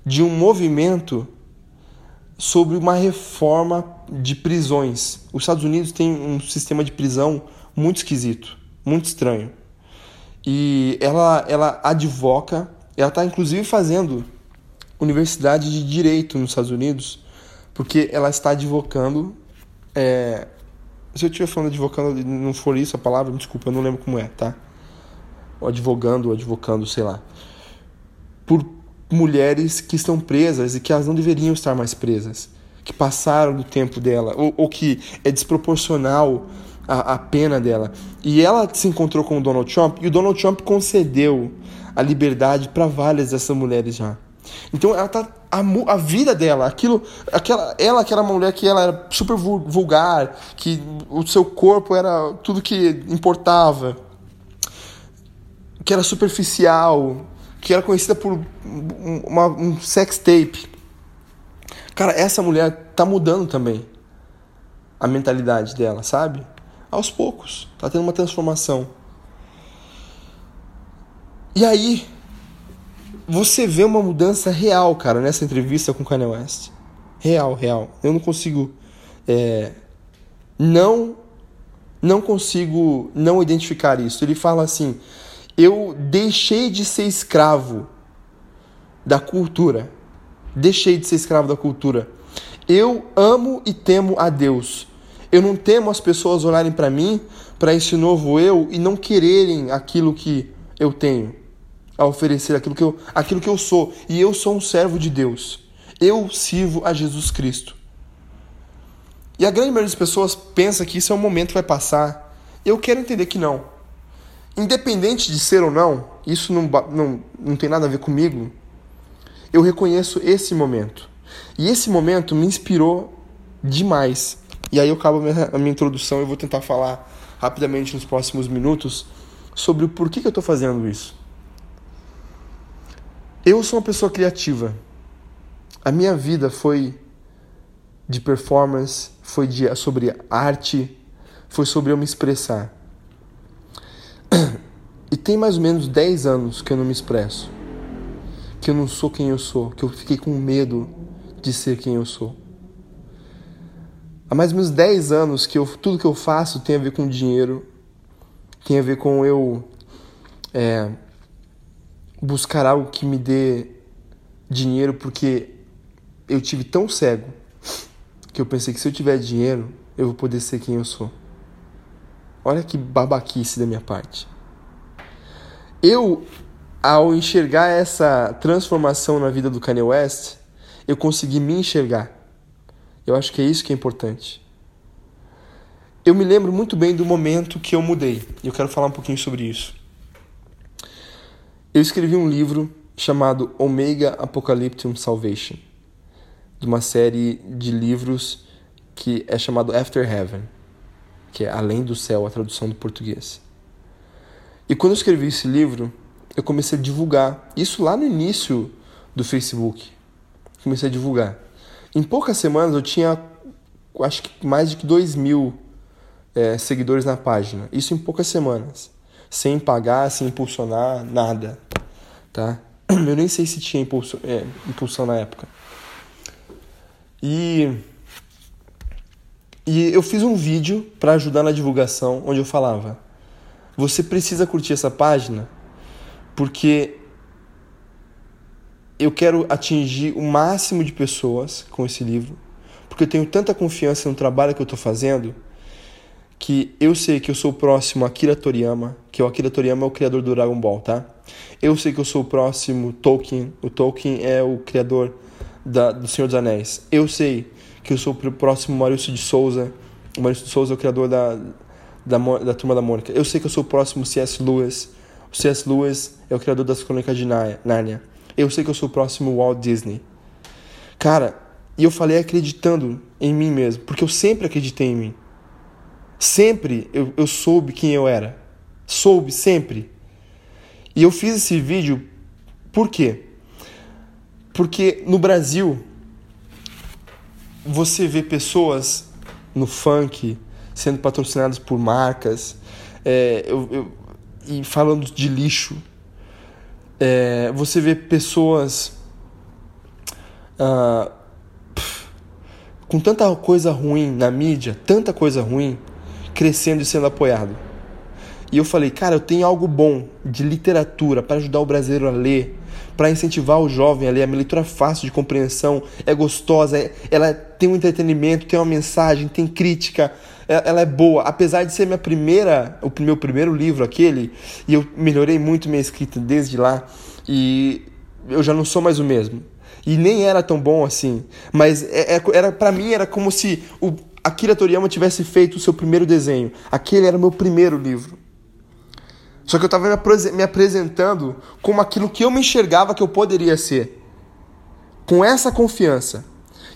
de um movimento sobre uma reforma de prisões. Os Estados Unidos têm um sistema de prisão muito esquisito, muito estranho. E ela, ela advoca, ela está inclusive fazendo universidade de direito nos Estados Unidos, porque ela está advocando. É, se eu estiver falando advocando, não for isso a palavra, desculpa, eu não lembro como é, tá? Ou advogando, ou advocando, sei lá. Por mulheres que estão presas e que elas não deveriam estar mais presas, que passaram do tempo dela, ou, ou que é desproporcional a, a pena dela. E ela se encontrou com o Donald Trump e o Donald Trump concedeu a liberdade para várias dessas mulheres já. Então ela tá a, a, vida dela, aquilo, aquela, ela que era uma mulher que ela era super vulgar, que o seu corpo era tudo que importava, que era superficial, que era conhecida por uma, um sex tape. Cara, essa mulher tá mudando também a mentalidade dela, sabe? Aos poucos, tá tendo uma transformação. E aí, você vê uma mudança real, cara, nessa entrevista com o Kanye West. Real, real. Eu não consigo. É, não. Não consigo não identificar isso. Ele fala assim: eu deixei de ser escravo da cultura. Deixei de ser escravo da cultura. Eu amo e temo a Deus. Eu não temo as pessoas olharem para mim, para esse novo eu e não quererem aquilo que eu tenho a oferecer, aquilo que eu, aquilo que eu sou. E eu sou um servo de Deus. Eu sirvo a Jesus Cristo. E a grande maioria das pessoas pensa que isso é um momento que vai passar. Eu quero entender que não. Independente de ser ou não, isso não, não, não tem nada a ver comigo, eu reconheço esse momento. E esse momento me inspirou demais. E aí eu acabo a minha, a minha introdução e vou tentar falar rapidamente nos próximos minutos sobre o porquê que eu estou fazendo isso. Eu sou uma pessoa criativa. A minha vida foi de performance, foi de, sobre arte, foi sobre eu me expressar. E tem mais ou menos 10 anos que eu não me expresso. Que eu não sou quem eu sou, que eu fiquei com medo de ser quem eu sou. Há mais ou menos 10 anos que eu, tudo que eu faço tem a ver com dinheiro, tem a ver com eu é, buscar algo que me dê dinheiro, porque eu tive tão cego que eu pensei que se eu tiver dinheiro, eu vou poder ser quem eu sou. Olha que babaquice da minha parte. Eu, ao enxergar essa transformação na vida do Kanye West, eu consegui me enxergar. Eu acho que é isso que é importante. Eu me lembro muito bem do momento que eu mudei. E eu quero falar um pouquinho sobre isso. Eu escrevi um livro chamado Omega Apocalyptic Salvation, de uma série de livros que é chamado After Heaven, que é Além do Céu, a tradução do português. E quando eu escrevi esse livro, eu comecei a divulgar, isso lá no início do Facebook. Comecei a divulgar. Em poucas semanas eu tinha, acho que mais de 2 mil é, seguidores na página. Isso em poucas semanas sem pagar, sem impulsionar, nada, tá? Eu nem sei se tinha impulso, é, impulsão na época. E e eu fiz um vídeo para ajudar na divulgação, onde eu falava: você precisa curtir essa página porque eu quero atingir o máximo de pessoas com esse livro, porque eu tenho tanta confiança no trabalho que eu estou fazendo que eu sei que eu sou próximo Akira Toriyama, que o Akira Toriyama é o criador do Dragon Ball, tá? Eu sei que eu sou próximo Tolkien, o Tolkien é o criador da, do Senhor dos Anéis. Eu sei que eu sou próximo Maurício de Souza, o Maurício de Souza é o criador da, da, da Turma da Mônica. Eu sei que eu sou próximo C.S. Lewis, o C.S. Lewis é o criador das Crônicas de Nárnia. Eu sei que eu sou próximo Walt Disney. Cara, e eu falei acreditando em mim mesmo, porque eu sempre acreditei em mim. Sempre eu, eu soube quem eu era. Soube, sempre. E eu fiz esse vídeo por quê? Porque no Brasil você vê pessoas no funk sendo patrocinadas por marcas é, eu, eu, e falando de lixo. É, você vê pessoas uh, com tanta coisa ruim na mídia, tanta coisa ruim, crescendo e sendo apoiado. E eu falei, cara, eu tenho algo bom de literatura para ajudar o brasileiro a ler, para incentivar o jovem a ler. A minha leitura é fácil de compreensão, é gostosa, é, ela tem um entretenimento, tem uma mensagem, tem crítica, é, ela é boa. Apesar de ser minha primeira, o meu primeiro livro aquele, e eu melhorei muito minha escrita desde lá, e eu já não sou mais o mesmo. E nem era tão bom assim, mas é, é, era para mim era como se o Akira Toriyama tivesse feito o seu primeiro desenho. Aquele era o meu primeiro livro. Só que eu estava me apresentando como aquilo que eu me enxergava que eu poderia ser. Com essa confiança.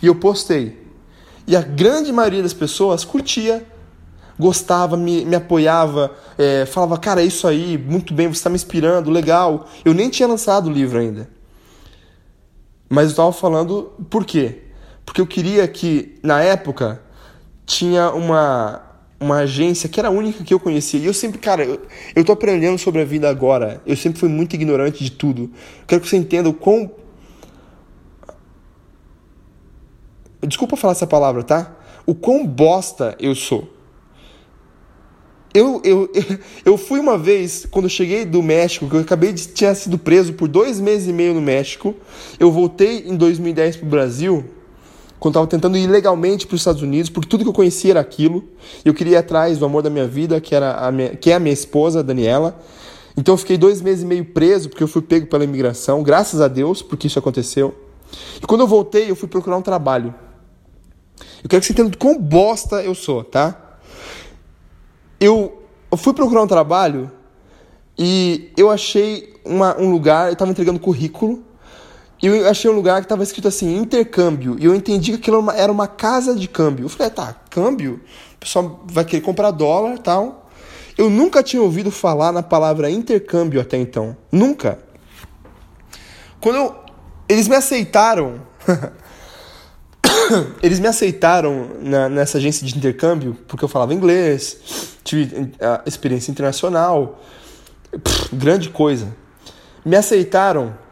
E eu postei. E a grande maioria das pessoas curtia, gostava, me, me apoiava, é, falava, cara, é isso aí, muito bem, você está me inspirando, legal. Eu nem tinha lançado o livro ainda. Mas eu estava falando por quê? Porque eu queria que, na época, tinha uma, uma agência que era a única que eu conhecia. E eu sempre, cara, eu, eu tô aprendendo sobre a vida agora. Eu sempre fui muito ignorante de tudo. Quero que você entenda o quão. Desculpa falar essa palavra, tá? O quão bosta eu sou. Eu, eu, eu fui uma vez, quando eu cheguei do México, que eu acabei de tinha sido preso por dois meses e meio no México. Eu voltei em 2010 pro Brasil quando estava tentando ir legalmente para os Estados Unidos, porque tudo que eu conhecia era aquilo. Eu queria ir atrás do amor da minha vida, que, era a minha, que é a minha esposa, Daniela. Então eu fiquei dois meses e meio preso, porque eu fui pego pela imigração, graças a Deus, porque isso aconteceu. E quando eu voltei, eu fui procurar um trabalho. Eu quero que você entenda quão bosta eu sou, tá? Eu, eu fui procurar um trabalho e eu achei uma, um lugar, eu estava entregando currículo, e eu achei um lugar que estava escrito assim, intercâmbio. E eu entendi que aquilo era uma casa de câmbio. Eu falei, tá, câmbio? O pessoal vai querer comprar dólar e tal. Eu nunca tinha ouvido falar na palavra intercâmbio até então. Nunca. Quando eu, eles me aceitaram. eles me aceitaram na, nessa agência de intercâmbio porque eu falava inglês, tive a experiência internacional. Pff, grande coisa. Me aceitaram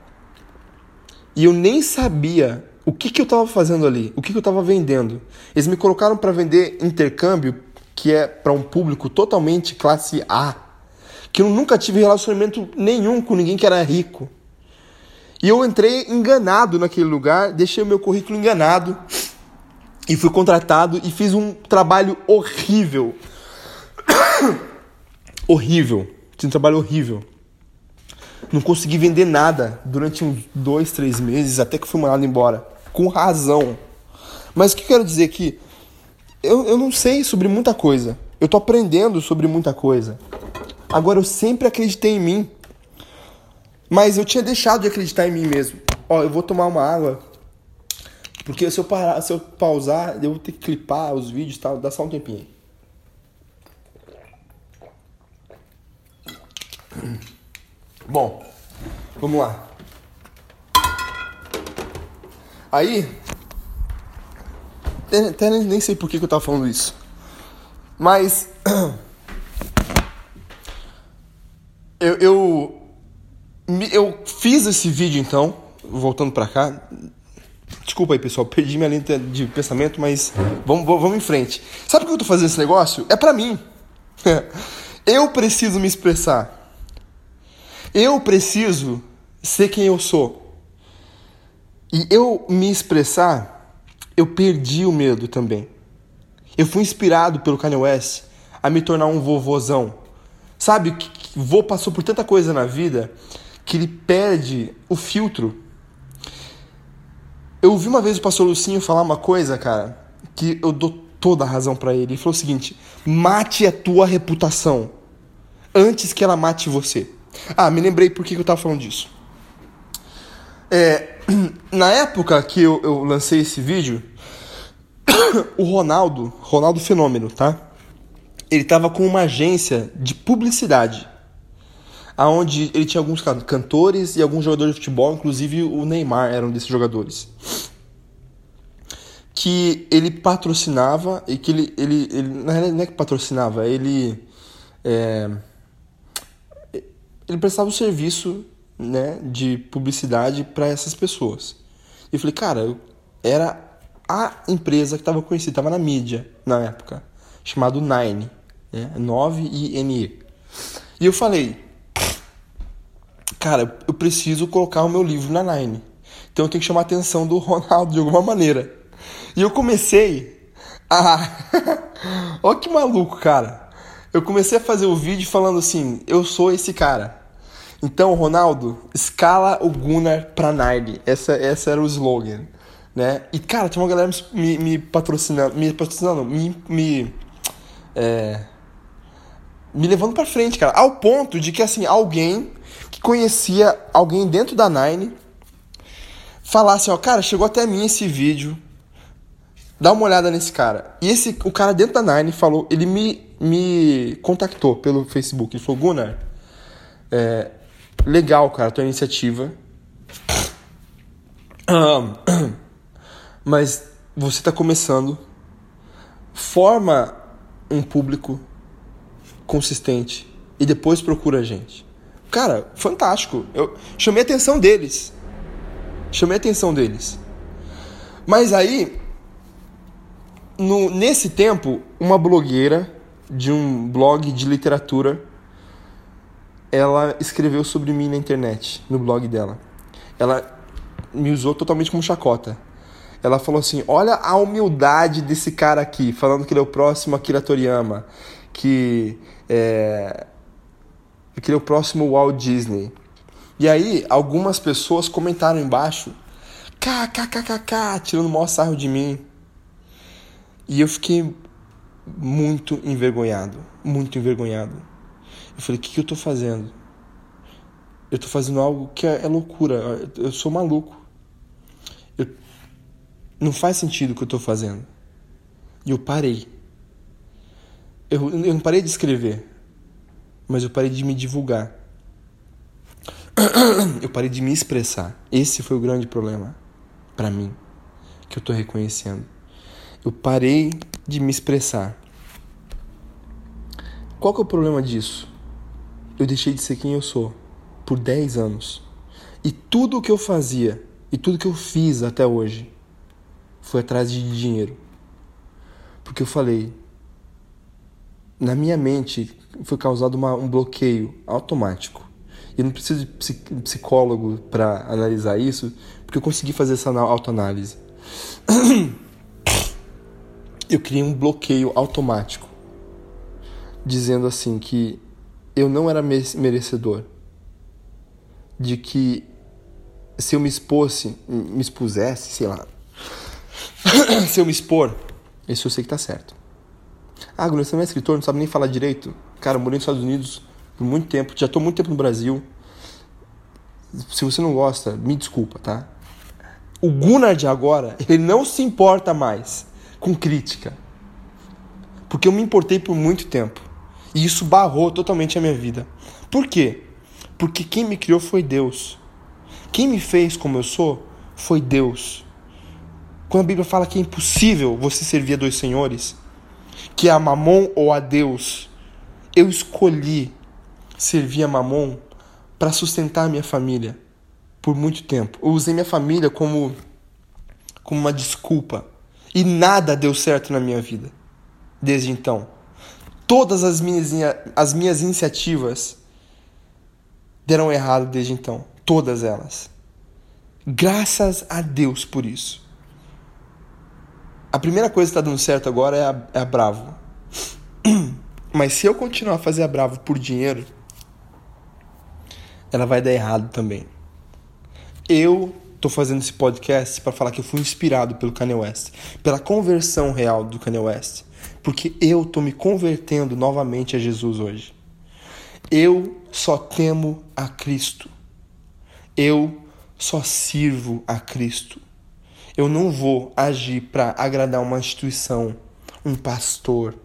e eu nem sabia o que, que eu estava fazendo ali, o que, que eu estava vendendo. Eles me colocaram para vender intercâmbio, que é para um público totalmente classe A, que eu nunca tive relacionamento nenhum com ninguém que era rico. E eu entrei enganado naquele lugar, deixei o meu currículo enganado e fui contratado e fiz um trabalho horrível. horrível. Fiz um trabalho horrível. Não consegui vender nada durante uns dois, três meses, até que fui mandado embora. Com razão. Mas o que eu quero dizer aqui? Eu, eu não sei sobre muita coisa. Eu tô aprendendo sobre muita coisa. Agora, eu sempre acreditei em mim. Mas eu tinha deixado de acreditar em mim mesmo. Ó, eu vou tomar uma água. Porque se eu parar, se eu pausar, eu vou ter que clipar os vídeos e tal. Dá só um tempinho. Bom, vamos lá. Aí, até nem sei por que, eu tava falando isso. Mas eu, eu, eu fiz esse vídeo então, voltando pra cá. Desculpa aí, pessoal, perdi minha linha de pensamento, mas vamos, vamos em frente. Sabe por que eu tô fazendo esse negócio? É pra mim. Eu preciso me expressar. Eu preciso ser quem eu sou. E eu me expressar, eu perdi o medo também. Eu fui inspirado pelo Kanye West a me tornar um vovozão. Sabe, que vô passou por tanta coisa na vida que ele perde o filtro. Eu ouvi uma vez o pastor Lucinho falar uma coisa, cara, que eu dou toda a razão para ele. Ele falou o seguinte: mate a tua reputação antes que ela mate você. Ah, me lembrei por que eu tava falando disso. É, na época que eu, eu lancei esse vídeo, o Ronaldo, Ronaldo Fenômeno, tá? Ele tava com uma agência de publicidade, aonde ele tinha alguns cantores e alguns jogadores de futebol, inclusive o Neymar era um desses jogadores. Que ele patrocinava e que ele, ele, ele na realidade não é que patrocinava, ele é, ele prestava o serviço né, de publicidade para essas pessoas. E eu falei, cara, era a empresa que estava conhecida, estava na mídia na época, chamado Nine, né? 9INE. E eu falei, cara, eu preciso colocar o meu livro na Nine. Então eu tenho que chamar a atenção do Ronaldo de alguma maneira. E eu comecei a. Olha que maluco, cara. Eu comecei a fazer o vídeo falando assim: eu sou esse cara. Então, Ronaldo, escala o Gunnar pra Nine. Essa, essa era o slogan. Né? E, cara, tinha uma galera me, me patrocinando, me patrocinando, me, me, é, me levando pra frente, cara. Ao ponto de que, assim, alguém que conhecia alguém dentro da Nine falasse, ó, cara, chegou até mim esse vídeo, dá uma olhada nesse cara. E esse, o cara dentro da Nine falou, ele me, me contactou pelo Facebook, ele falou, Gunnar, é, legal, cara, tua iniciativa. Mas você está começando, forma um público consistente e depois procura a gente. Cara, fantástico. Eu chamei a atenção deles. Chamei a atenção deles. Mas aí, no, nesse tempo, uma blogueira de um blog de literatura, ela escreveu sobre mim na internet, no blog dela. Ela me usou totalmente como chacota ela falou assim: olha a humildade desse cara aqui, falando que ele é o próximo Akira Toriyama, que é, que ele é o próximo Walt Disney. E aí, algumas pessoas comentaram embaixo, kkkk, tirando o maior sarro de mim. E eu fiquei muito envergonhado, muito envergonhado. Eu falei: o que, que eu tô fazendo? Eu tô fazendo algo que é, é loucura, eu sou maluco. Eu não faz sentido o que eu estou fazendo. E eu parei. Eu, eu não parei de escrever, mas eu parei de me divulgar. Eu parei de me expressar. Esse foi o grande problema para mim, que eu estou reconhecendo. Eu parei de me expressar. Qual que é o problema disso? Eu deixei de ser quem eu sou por 10 anos. E tudo o que eu fazia e tudo que eu fiz até hoje foi atrás de dinheiro. Porque eu falei, na minha mente foi causado uma, um bloqueio automático. E eu não preciso de psicólogo para analisar isso, porque eu consegui fazer essa autoanálise. Eu criei um bloqueio automático, dizendo assim que eu não era merecedor, de que se eu me me expusesse, sei lá, se eu me expor, isso eu sei que tá certo. Ah, Bruno, você não é escritor, não sabe nem falar direito. Cara, eu morei nos Estados Unidos por muito tempo, já tô muito tempo no Brasil. Se você não gosta, me desculpa, tá? O Gunnar de agora, ele não se importa mais com crítica. Porque eu me importei por muito tempo. E isso barrou totalmente a minha vida. Por quê? Porque quem me criou foi Deus. Quem me fez como eu sou foi Deus. Quando a Bíblia fala que é impossível você servir a dois senhores, que é a Mamon ou a Deus, eu escolhi servir a Mamon para sustentar a minha família por muito tempo. Eu usei minha família como, como uma desculpa. E nada deu certo na minha vida desde então. Todas as minhas, as minhas iniciativas deram errado desde então. Todas elas. Graças a Deus por isso. A primeira coisa que está dando certo agora é a, é a Bravo. Mas se eu continuar a fazer a Bravo por dinheiro, ela vai dar errado também. Eu tô fazendo esse podcast para falar que eu fui inspirado pelo Kanye West, pela conversão real do Kanye West, porque eu tô me convertendo novamente a Jesus hoje. Eu só temo a Cristo. Eu só sirvo a Cristo. Eu não vou agir para agradar uma instituição, um pastor,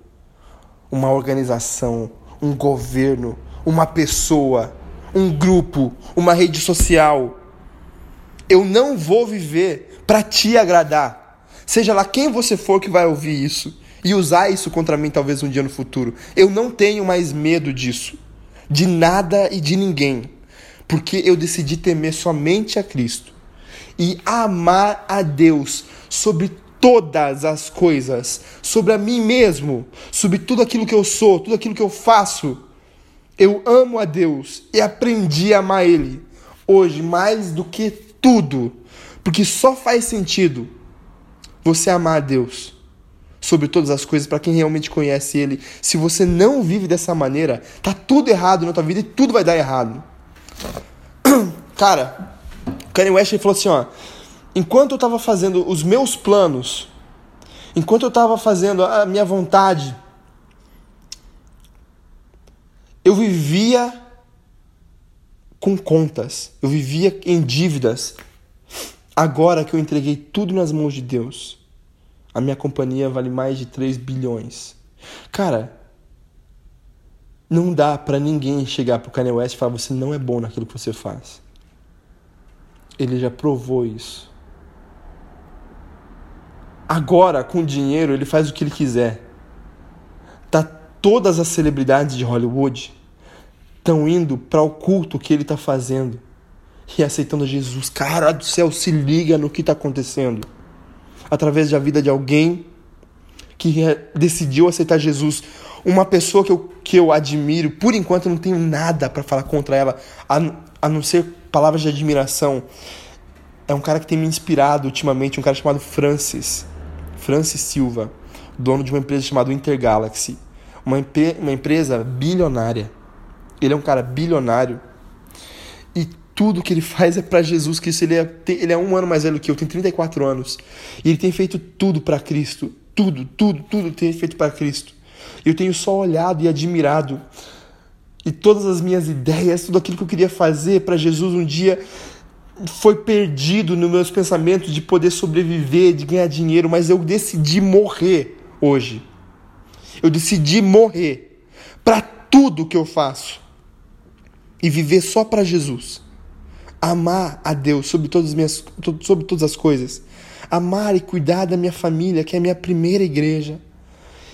uma organização, um governo, uma pessoa, um grupo, uma rede social. Eu não vou viver para te agradar. Seja lá quem você for que vai ouvir isso e usar isso contra mim talvez um dia no futuro. Eu não tenho mais medo disso, de nada e de ninguém, porque eu decidi temer somente a Cristo e amar a Deus sobre todas as coisas, sobre a mim mesmo, sobre tudo aquilo que eu sou, tudo aquilo que eu faço. Eu amo a Deus e aprendi a amar Ele hoje mais do que tudo, porque só faz sentido você amar a Deus sobre todas as coisas para quem realmente conhece Ele. Se você não vive dessa maneira, tá tudo errado na tua vida e tudo vai dar errado. Cara, Kanye West falou assim, ó, enquanto eu estava fazendo os meus planos, enquanto eu estava fazendo a minha vontade, eu vivia com contas, eu vivia em dívidas. Agora que eu entreguei tudo nas mãos de Deus, a minha companhia vale mais de 3 bilhões. Cara, não dá para ninguém chegar pro Kanye West e falar você não é bom naquilo que você faz. Ele já provou isso. Agora, com dinheiro, ele faz o que ele quiser. Tá todas as celebridades de Hollywood estão indo para o culto que ele está fazendo e aceitando Jesus. Cara do céu, se liga no que está acontecendo. Através da vida de alguém que decidiu aceitar Jesus. Uma pessoa que eu, que eu admiro, por enquanto eu não tenho nada para falar contra ela, a, a não ser palavras de admiração. É um cara que tem me inspirado ultimamente, um cara chamado Francis. Francis Silva, dono de uma empresa chamada Intergalaxy. Uma, uma empresa bilionária. Ele é um cara bilionário. E tudo que ele faz é para Jesus Cristo. Ele é, ele é um ano mais velho que eu, tem 34 anos. E ele tem feito tudo para Cristo. Tudo, tudo, tudo tem feito para Cristo. Eu tenho só olhado e admirado. E todas as minhas ideias, tudo aquilo que eu queria fazer para Jesus um dia foi perdido nos meus pensamentos de poder sobreviver, de ganhar dinheiro, mas eu decidi morrer hoje. Eu decidi morrer para tudo que eu faço e viver só para Jesus. Amar a Deus sobre todas, as minhas, sobre todas as coisas. Amar e cuidar da minha família, que é a minha primeira igreja.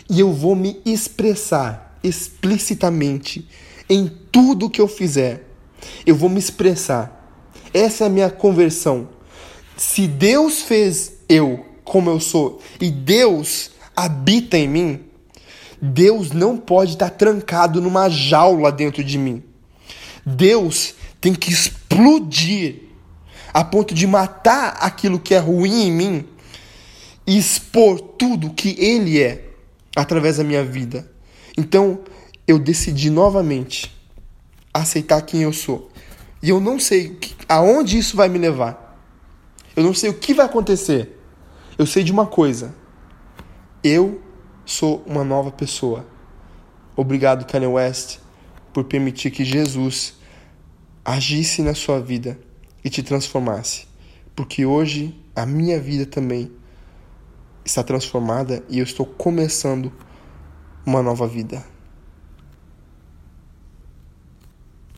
E eu vou me expressar explicitamente em tudo que eu fizer. Eu vou me expressar essa é a minha conversão. Se Deus fez eu como eu sou e Deus habita em mim, Deus não pode estar trancado numa jaula dentro de mim. Deus tem que explodir a ponto de matar aquilo que é ruim em mim e expor tudo que Ele é através da minha vida. Então eu decidi novamente aceitar quem eu sou. E eu não sei aonde isso vai me levar. Eu não sei o que vai acontecer. Eu sei de uma coisa. Eu sou uma nova pessoa. Obrigado, Kanye West, por permitir que Jesus agisse na sua vida e te transformasse. Porque hoje a minha vida também está transformada e eu estou começando uma nova vida.